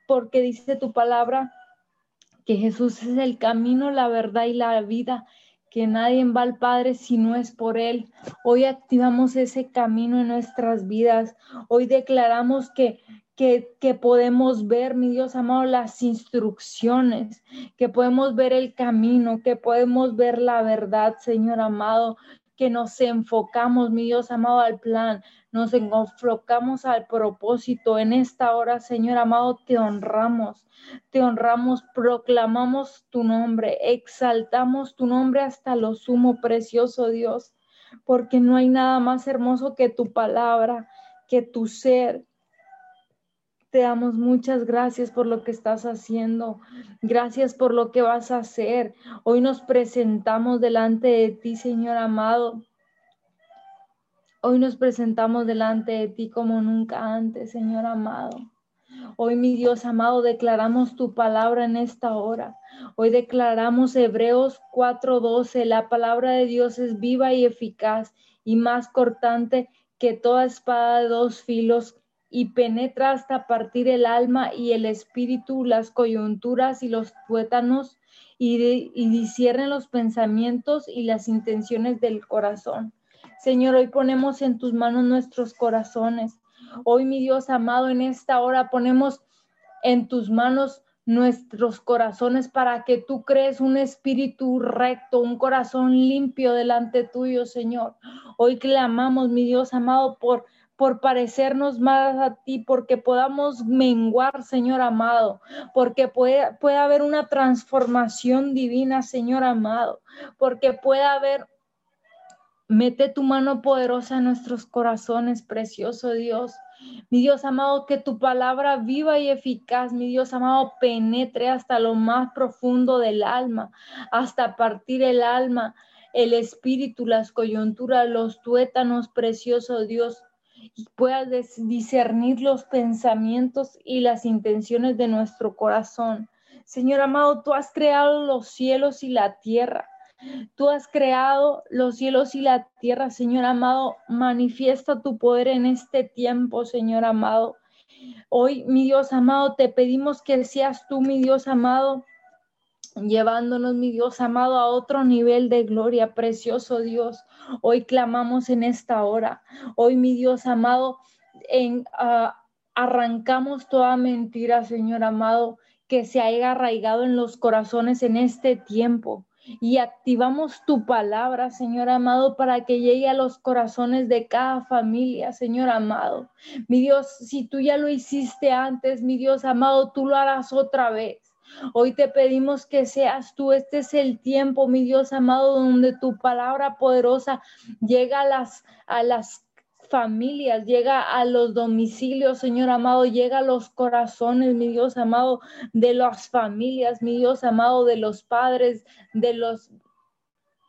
C: porque dice tu palabra que Jesús es el camino, la verdad y la vida que nadie va al Padre si no es por Él. Hoy activamos ese camino en nuestras vidas. Hoy declaramos que, que, que, podemos ver, mi Dios amado, las instrucciones, que podemos ver el camino, que podemos ver la verdad, Señor amado, que nos enfocamos, mi Dios amado, al plan, nos enfocamos al propósito. En esta hora, Señor amado, te honramos, te honramos, proclamamos tu nombre, exaltamos tu nombre hasta lo sumo, precioso Dios, porque no hay nada más hermoso que tu palabra, que tu ser, te damos muchas gracias por lo que estás haciendo. Gracias por lo que vas a hacer. Hoy nos presentamos delante de ti, Señor amado. Hoy nos presentamos delante de ti como nunca antes, Señor amado. Hoy, mi Dios amado, declaramos tu palabra en esta hora. Hoy declaramos Hebreos 4:12. La palabra de Dios es viva y eficaz y más cortante que toda espada de dos filos y penetra hasta partir el alma y el espíritu, las coyunturas y los tuétanos, y, disciernen los pensamientos y las intenciones del corazón. Señor, hoy ponemos en tus manos nuestros corazones. Hoy, mi Dios amado, en esta hora ponemos en tus manos nuestros corazones para que tú crees un espíritu recto, un corazón limpio delante tuyo, Señor. Hoy clamamos, mi Dios amado, por por parecernos más a ti, porque podamos menguar, Señor amado, porque puede, puede haber una transformación divina, Señor amado, porque puede haber Mete tu mano poderosa en nuestros corazones, precioso Dios. Mi Dios amado, que tu palabra viva y eficaz, mi Dios amado, penetre hasta lo más profundo del alma, hasta partir el alma, el espíritu, las coyunturas, los tuétanos, precioso Dios, y puedas discernir los pensamientos y las intenciones de nuestro corazón. Señor amado, tú has creado los cielos y la tierra. Tú has creado los cielos y la tierra, Señor amado. Manifiesta tu poder en este tiempo, Señor amado. Hoy, mi Dios amado, te pedimos que seas tú, mi Dios amado, llevándonos, mi Dios amado, a otro nivel de gloria, precioso Dios. Hoy clamamos en esta hora. Hoy, mi Dios amado, en, ah, arrancamos toda mentira, Señor amado, que se haya arraigado en los corazones en este tiempo. Y activamos tu palabra, Señor amado, para que llegue a los corazones de cada familia, Señor amado. Mi Dios, si tú ya lo hiciste antes, mi Dios amado, tú lo harás otra vez. Hoy te pedimos que seas tú. Este es el tiempo, mi Dios amado, donde tu palabra poderosa llega a las, a las familias, llega a los domicilios, Señor amado, llega a los corazones, mi Dios amado, de las familias, mi Dios amado, de los padres, de los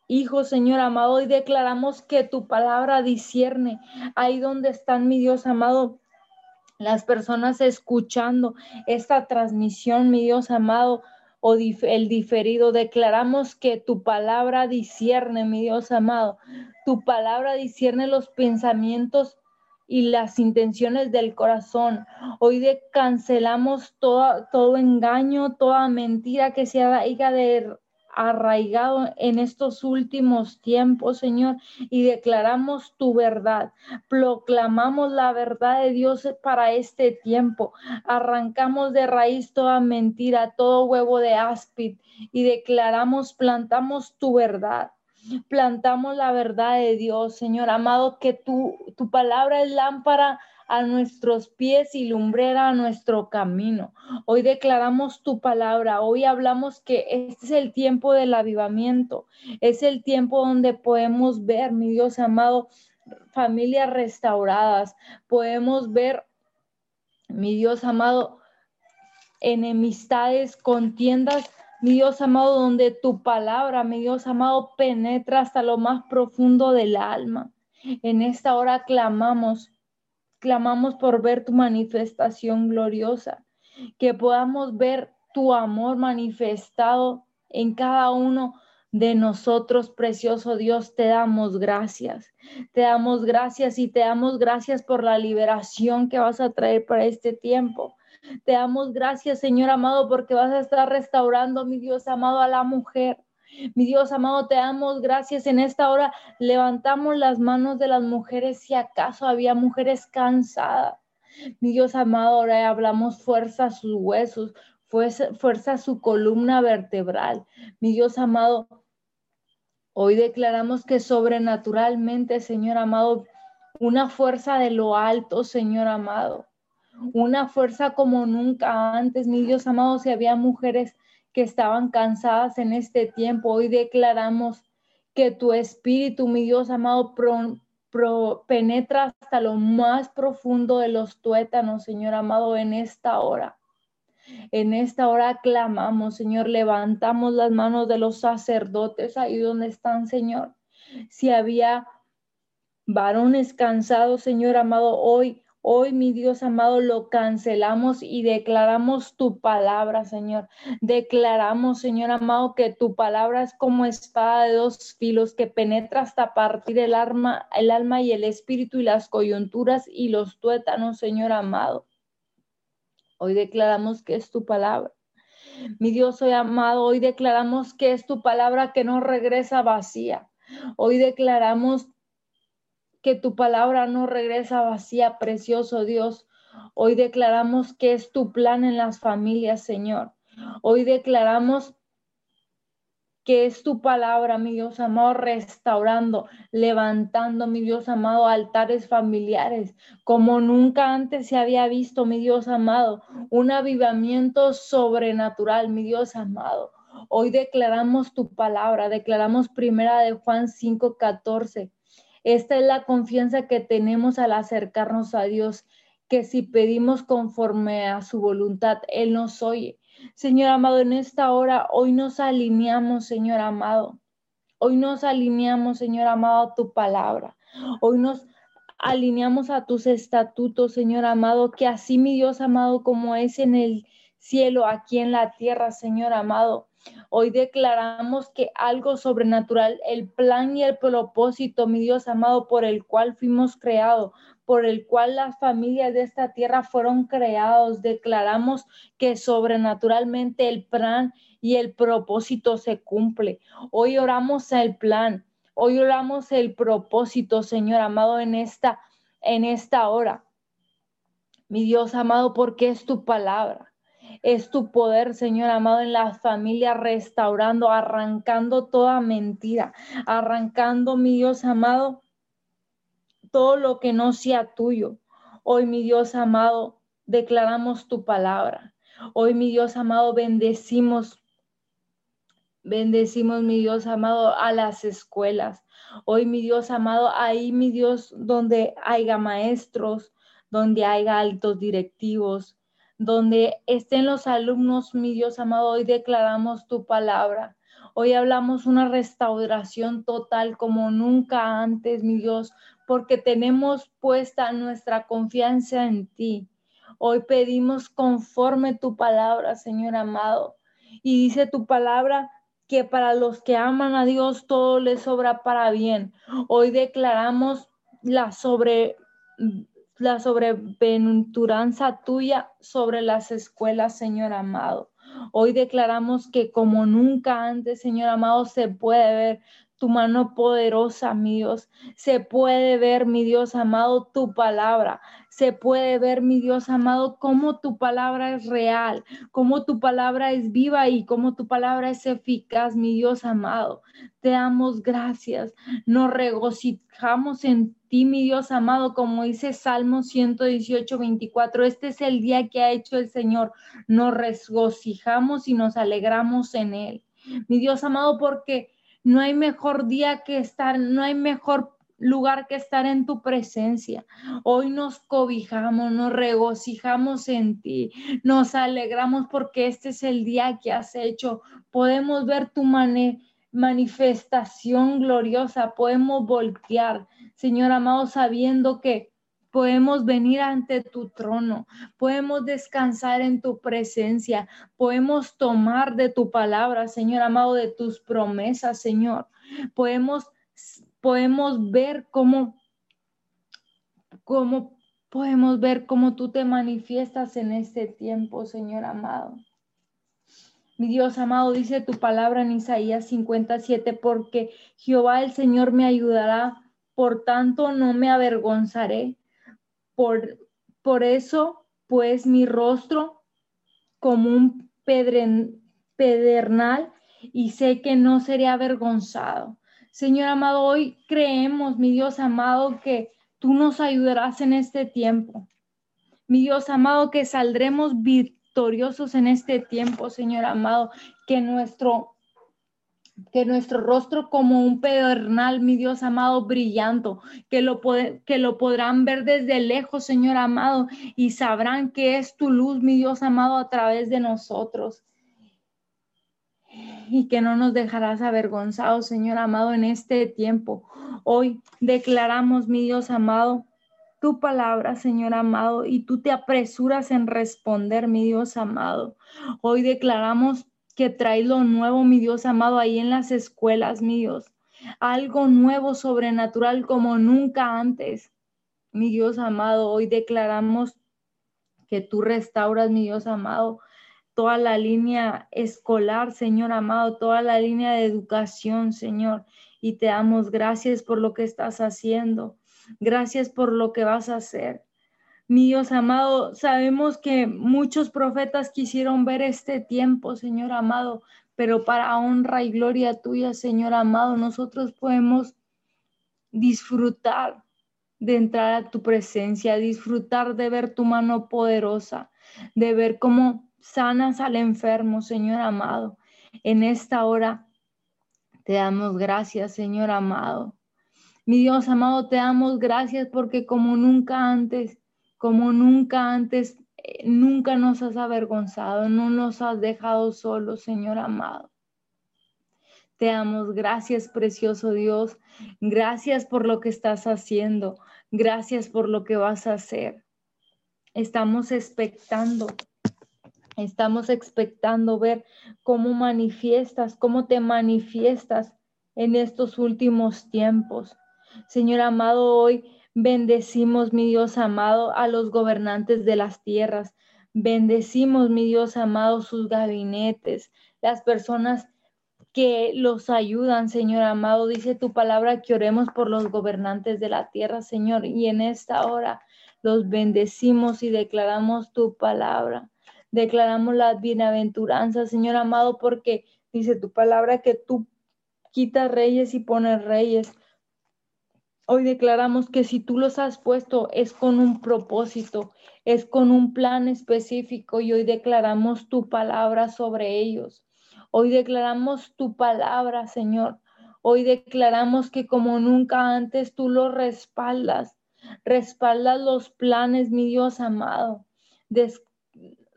C: hijos, Señor amado, y declaramos que tu palabra discierne ahí donde están, mi Dios amado, las personas escuchando esta transmisión, mi Dios amado, o el diferido. Declaramos que tu palabra discierne, mi Dios amado. Tu palabra discierne los pensamientos y las intenciones del corazón. Hoy de cancelamos todo, engaño, toda mentira que sea hija de arraigado en estos últimos tiempos, Señor, y declaramos tu verdad. Proclamamos la verdad de Dios para este tiempo. Arrancamos de raíz toda mentira, todo huevo de áspid y declaramos, plantamos tu verdad. Plantamos la verdad de Dios, Señor amado, que tu, tu palabra es lámpara a nuestros pies y lumbrera a nuestro camino. Hoy declaramos tu palabra, hoy hablamos que este es el tiempo del avivamiento, es el tiempo donde podemos ver, mi Dios amado, familias restauradas, podemos ver, mi Dios amado, enemistades, contiendas, mi Dios amado, donde tu palabra, mi Dios amado, penetra hasta lo más profundo del alma. En esta hora clamamos clamamos por ver tu manifestación gloriosa, que podamos ver tu amor manifestado en cada uno de nosotros, precioso Dios, te damos gracias. Te damos gracias y te damos gracias por la liberación que vas a traer para este tiempo. Te damos gracias, Señor amado, porque vas a estar restaurando, mi Dios amado, a la mujer. Mi Dios amado, te damos gracias en esta hora. Levantamos las manos de las mujeres si acaso había mujeres cansadas. Mi Dios amado, ahora hablamos fuerza a sus huesos, fuerza, a su columna vertebral. Mi Dios amado, hoy declaramos que sobrenaturalmente, Señor amado, una fuerza de lo alto, Señor amado, una fuerza como nunca antes, mi Dios amado, si había mujeres que estaban cansadas en este tiempo. Hoy declaramos que tu espíritu, mi Dios amado, penetra hasta lo más profundo de los tuétanos, Señor amado, en esta hora. En esta hora clamamos, Señor, levantamos las manos de los sacerdotes ahí donde están, Señor. Si había varones cansados, Señor amado, hoy Hoy, mi Dios amado, lo cancelamos y declaramos tu palabra, Señor. Declaramos, Señor amado, que tu palabra es como espada de dos filos que penetra hasta partir el alma, el alma y el espíritu y las coyunturas y los tuétanos, Señor amado. Hoy declaramos que es tu palabra. Mi Dios soy amado, hoy declaramos que es tu palabra que no regresa vacía. Hoy declaramos que tu palabra no regresa vacía, precioso Dios. Hoy declaramos que es tu plan en las familias, Señor. Hoy declaramos que es tu palabra, mi Dios amado, restaurando, levantando, mi Dios amado, altares familiares, como nunca antes se había visto, mi Dios amado, un avivamiento sobrenatural, mi Dios amado. Hoy declaramos tu palabra, declaramos primera de Juan 5:14 esta es la confianza que tenemos al acercarnos a Dios, que si pedimos conforme a su voluntad, Él nos oye. Señor amado, en esta hora, hoy nos alineamos, Señor amado. Hoy nos alineamos, Señor amado, a tu palabra. Hoy nos alineamos a tus estatutos, Señor amado, que así mi Dios amado como es en el cielo, aquí en la tierra, Señor amado. Hoy declaramos que algo sobrenatural, el plan y el propósito, mi Dios amado, por el cual fuimos creados, por el cual las familias de esta tierra fueron creados, declaramos que sobrenaturalmente el plan y el propósito se cumple. Hoy oramos el plan, Hoy oramos el propósito, Señor amado, en esta, en esta hora. Mi Dios amado, porque es tu palabra. Es tu poder, Señor amado, en las familias, restaurando, arrancando toda mentira, arrancando, mi Dios amado, todo lo que no sea tuyo. Hoy, mi Dios amado, declaramos tu palabra. Hoy, mi Dios amado, bendecimos Bendecimos, mi Dios amado, a las escuelas. Hoy, mi Dios amado, ahí, mi Dios, donde haya maestros, donde haya altos directivos, donde estén los alumnos, mi Dios amado, hoy declaramos tu palabra. Hoy hablamos una restauración total como nunca antes, mi Dios, porque tenemos puesta nuestra confianza en ti. Hoy pedimos conforme tu palabra, Señor amado. Y dice tu palabra que para los que aman a Dios todo les sobra para bien. Hoy declaramos la sobre la sobreventuranza tuya sobre las escuelas, Señor amado. Hoy declaramos que como nunca antes, Señor amado, se puede ver tu mano poderosa, mi Dios. Se puede ver, mi Dios amado, tu palabra. Se puede ver, mi Dios amado, cómo tu palabra es real, cómo tu palabra es viva y cómo tu palabra es eficaz, mi Dios amado. Te damos gracias. Nos regocijamos en ti, mi Dios amado, como dice Salmo 118, 24. Este es el día que ha hecho el Señor. Nos regocijamos y nos alegramos en él. Mi Dios amado, porque no hay mejor día que estar, no hay mejor lugar que estar en tu presencia. Hoy nos cobijamos, nos regocijamos en ti, nos alegramos porque este es el día que has hecho. Podemos ver tu manifestación gloriosa, podemos voltear, Señor amado, sabiendo que podemos venir ante tu trono, podemos descansar en tu presencia, podemos tomar de tu palabra, Señor amado, de tus promesas, Señor. Podemos, podemos ver cómo, cómo podemos ver cómo tú te manifiestas en este tiempo, Señor amado. Mi Dios amado, dice tu palabra en Isaías 57, porque Jehová el Señor me ayudará, por tanto no me avergonzaré. Por, eso, pues mi rostro como un pedernal y sé que no seré avergonzado. Señor amado, hoy creemos, mi Dios amado, que tú nos ayudarás en este tiempo. Mi Dios amado, que saldremos victoriosos en este tiempo, Señor amado, que nuestro que nuestro rostro como un pedernal, mi Dios amado, brillando, que lo, que lo podrán ver desde lejos, Señor amado, y sabrán que es tu luz, mi Dios amado, a través de nosotros. Y que no nos dejarás avergonzados, Señor amado, en este tiempo. Hoy declaramos, mi Dios amado, tu palabra, Señor amado, y tú te apresuras en responder, mi Dios amado. Hoy declaramos que trae lo nuevo, mi Dios amado, ahí en las escuelas, mi Dios. Algo nuevo, sobrenatural como nunca antes. Mi Dios amado, hoy declaramos que tú restauras, mi Dios amado, toda la línea escolar, Señor amado, toda la línea de educación, Señor. Y te damos gracias por lo que estás haciendo. Gracias por lo que vas a hacer. Mi Dios amado, sabemos que muchos profetas quisieron ver este tiempo, Señor amado, pero para honra y gloria tuya, Señor amado, nosotros podemos disfrutar de entrar a tu presencia, disfrutar de ver tu mano poderosa, de ver cómo sanas al enfermo, Señor amado. En esta hora te damos gracias, Señor amado. Mi Dios amado, te damos gracias porque como nunca antes como nunca antes, eh, nunca nos has avergonzado, no nos has dejado solos, Señor amado. Te damos gracias, precioso Dios. Gracias por lo que estás haciendo. Gracias por lo que vas a hacer. Estamos expectando, estamos expectando ver cómo manifiestas, cómo te manifiestas en estos últimos tiempos. Señor amado, hoy bendecimos, mi Dios amado, a los gobernantes de las tierras. Bendecimos, mi Dios amado, sus gabinetes, las personas que los ayudan, Señor amado. Dice tu palabra que oremos por los gobernantes de la tierra, Señor. Y en esta hora los bendecimos y declaramos tu palabra. Declaramos la bienaventuranza, Señor amado, porque dice tu palabra que tú quitas reyes y pones reyes. Hoy declaramos que si tú los has puesto es con un propósito, es con un plan específico y hoy declaramos tu palabra sobre ellos. Hoy declaramos tu palabra, Señor. Hoy declaramos que como nunca antes tú lo respaldas. Respaldas los planes, mi Dios amado.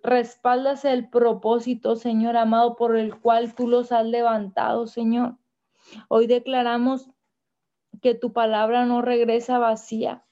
C: respaldas el propósito, Señor amado, por el cual tú los has levantado, Señor. Hoy declaramos que tu palabra no regresa vacía.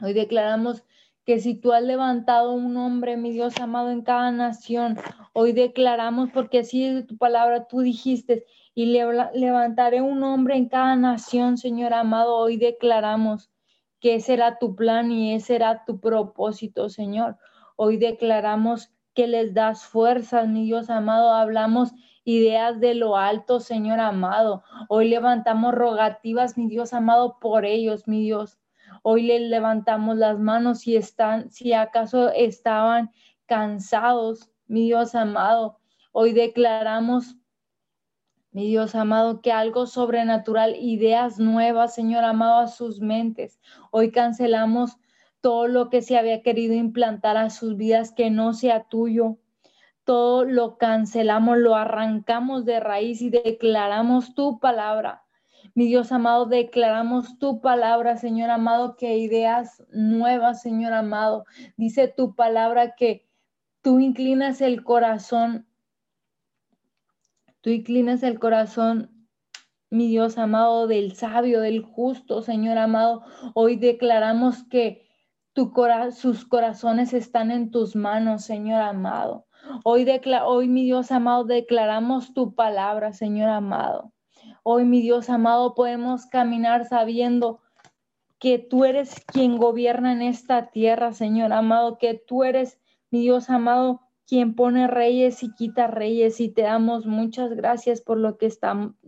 C: Hoy declaramos que si tú has levantado un hombre, mi Dios amado, en cada nación, hoy declaramos, porque así es tu palabra, tú dijiste, y levantaré un hombre en cada nación, Señor amado, hoy declaramos que ese era tu plan y ese era tu propósito, Señor. Hoy declaramos que les das fuerzas, mi Dios amado, hablamos ideas de lo alto, Señor amado. Hoy levantamos rogativas, mi Dios amado, por ellos, mi Dios. Hoy les levantamos las manos si están, si acaso estaban cansados, mi Dios amado. Hoy declaramos, mi Dios amado, que algo sobrenatural, ideas nuevas, Señor amado, a sus mentes. Hoy cancelamos todo lo que se había querido implantar a sus vidas que no sea tuyo. Todo lo cancelamos, lo arrancamos de raíz y declaramos tu palabra. Mi Dios amado, declaramos tu palabra, Señor amado, que ideas nuevas, Señor amado. Dice tu palabra que tú inclinas el corazón, tú inclinas el corazón mi Dios amado, del sabio, del justo, Señor amado. Hoy declaramos que sus corazones están en tus manos, Señor amado. Hoy, mi Dios amado, declaramos tu palabra, Señor amado. Hoy, mi Dios amado, podemos caminar sabiendo que tú eres quien gobierna en esta tierra, Señor amado, que tú eres, mi Dios amado, quien pone reyes y quita reyes y te damos muchas gracias por lo que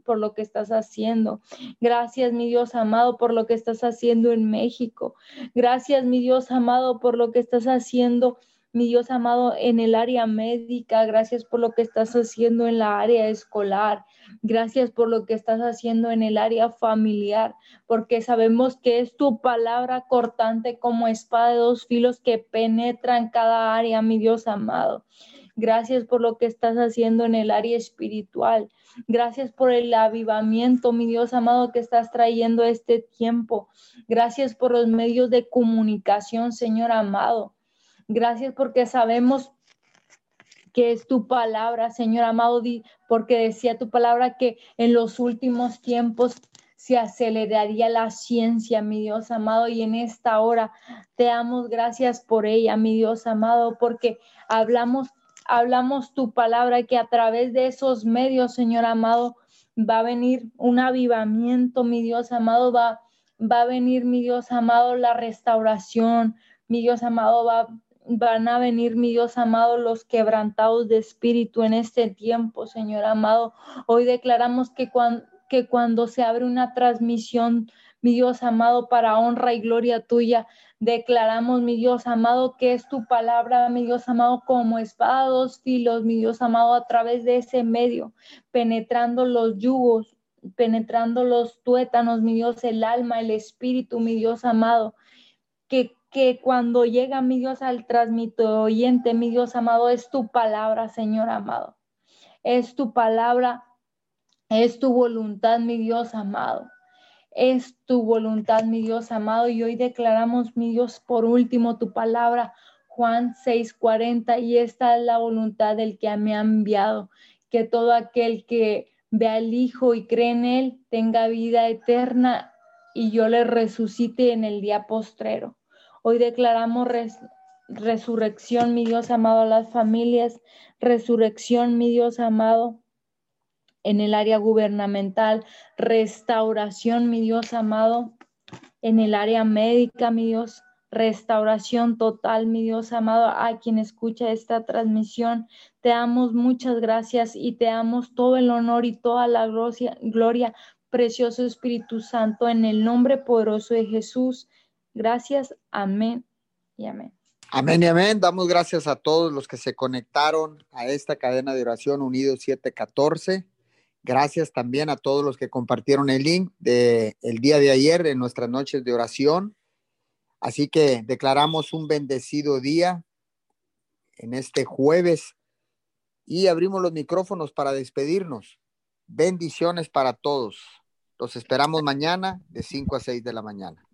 C: por lo que estás haciendo. Gracias, mi Dios amado, por lo que estás haciendo en México. Gracias, mi Dios amado, por lo que estás haciendo mi Dios amado, en el área médica. Gracias por lo que estás haciendo en la área escolar. Gracias por lo que estás haciendo en el área familiar, porque sabemos que es tu palabra cortante como espada de dos filos que penetra en cada área, mi Dios amado. Gracias por lo que estás haciendo en el área espiritual. Gracias por el avivamiento, mi Dios amado, que estás trayendo este tiempo. Gracias por los medios de comunicación, Señor amado. Gracias porque sabemos que es tu palabra, Señor amado, porque decía tu palabra que en los últimos tiempos se aceleraría la ciencia, mi Dios amado, y en esta hora te damos gracias por ella, mi Dios amado, porque hablamos, hablamos tu palabra que a través de esos medios, Señor amado, va a venir un avivamiento, mi Dios amado, va, va a venir, mi Dios amado, la restauración, mi Dios amado, va, van a venir, mi Dios amado, los quebrantados de espíritu en este tiempo, Señor amado. Hoy declaramos que cuando, se abre una transmisión, mi Dios amado, para honra y gloria tuya, declaramos, mi Dios amado, que es tu palabra, mi Dios amado, como espada dos filos, mi Dios amado, a través de ese medio, penetrando los yugos, penetrando los tuétanos, mi Dios, el alma, el espíritu, mi Dios amado, que cuando llega mi Dios al oyente, mi Dios amado, es tu palabra, Señor amado. Es tu palabra, es tu voluntad, mi Dios amado. Es tu voluntad, mi Dios amado. Y hoy declaramos, mi Dios, por último, tu palabra, Juan 6:40. Y esta es la voluntad del que me ha enviado, que todo aquel que ve al Hijo y cree en Él, tenga vida eterna y yo le resucite en el día postrero. Hoy declaramos resurrección, mi Dios amado, a las familias, resurrección, mi Dios amado, en el área gubernamental, restauración, mi Dios amado, en el área médica, mi Dios, restauración total, mi Dios amado, a quien escucha esta transmisión. Te damos muchas gracias y te damos todo el honor y toda la gloria, precioso Espíritu Santo, en el nombre poderoso de Jesús. Gracias, amén y amén.
A: Amén y amén. Damos gracias a todos los que se conectaron a esta cadena de oración Unidos 714. Gracias también a todos los que compartieron el link de el día de ayer en nuestras noches de oración. Así que declaramos un bendecido día en este jueves y abrimos los micrófonos para despedirnos. Bendiciones para todos. Los esperamos mañana de 5 a 6 de la mañana.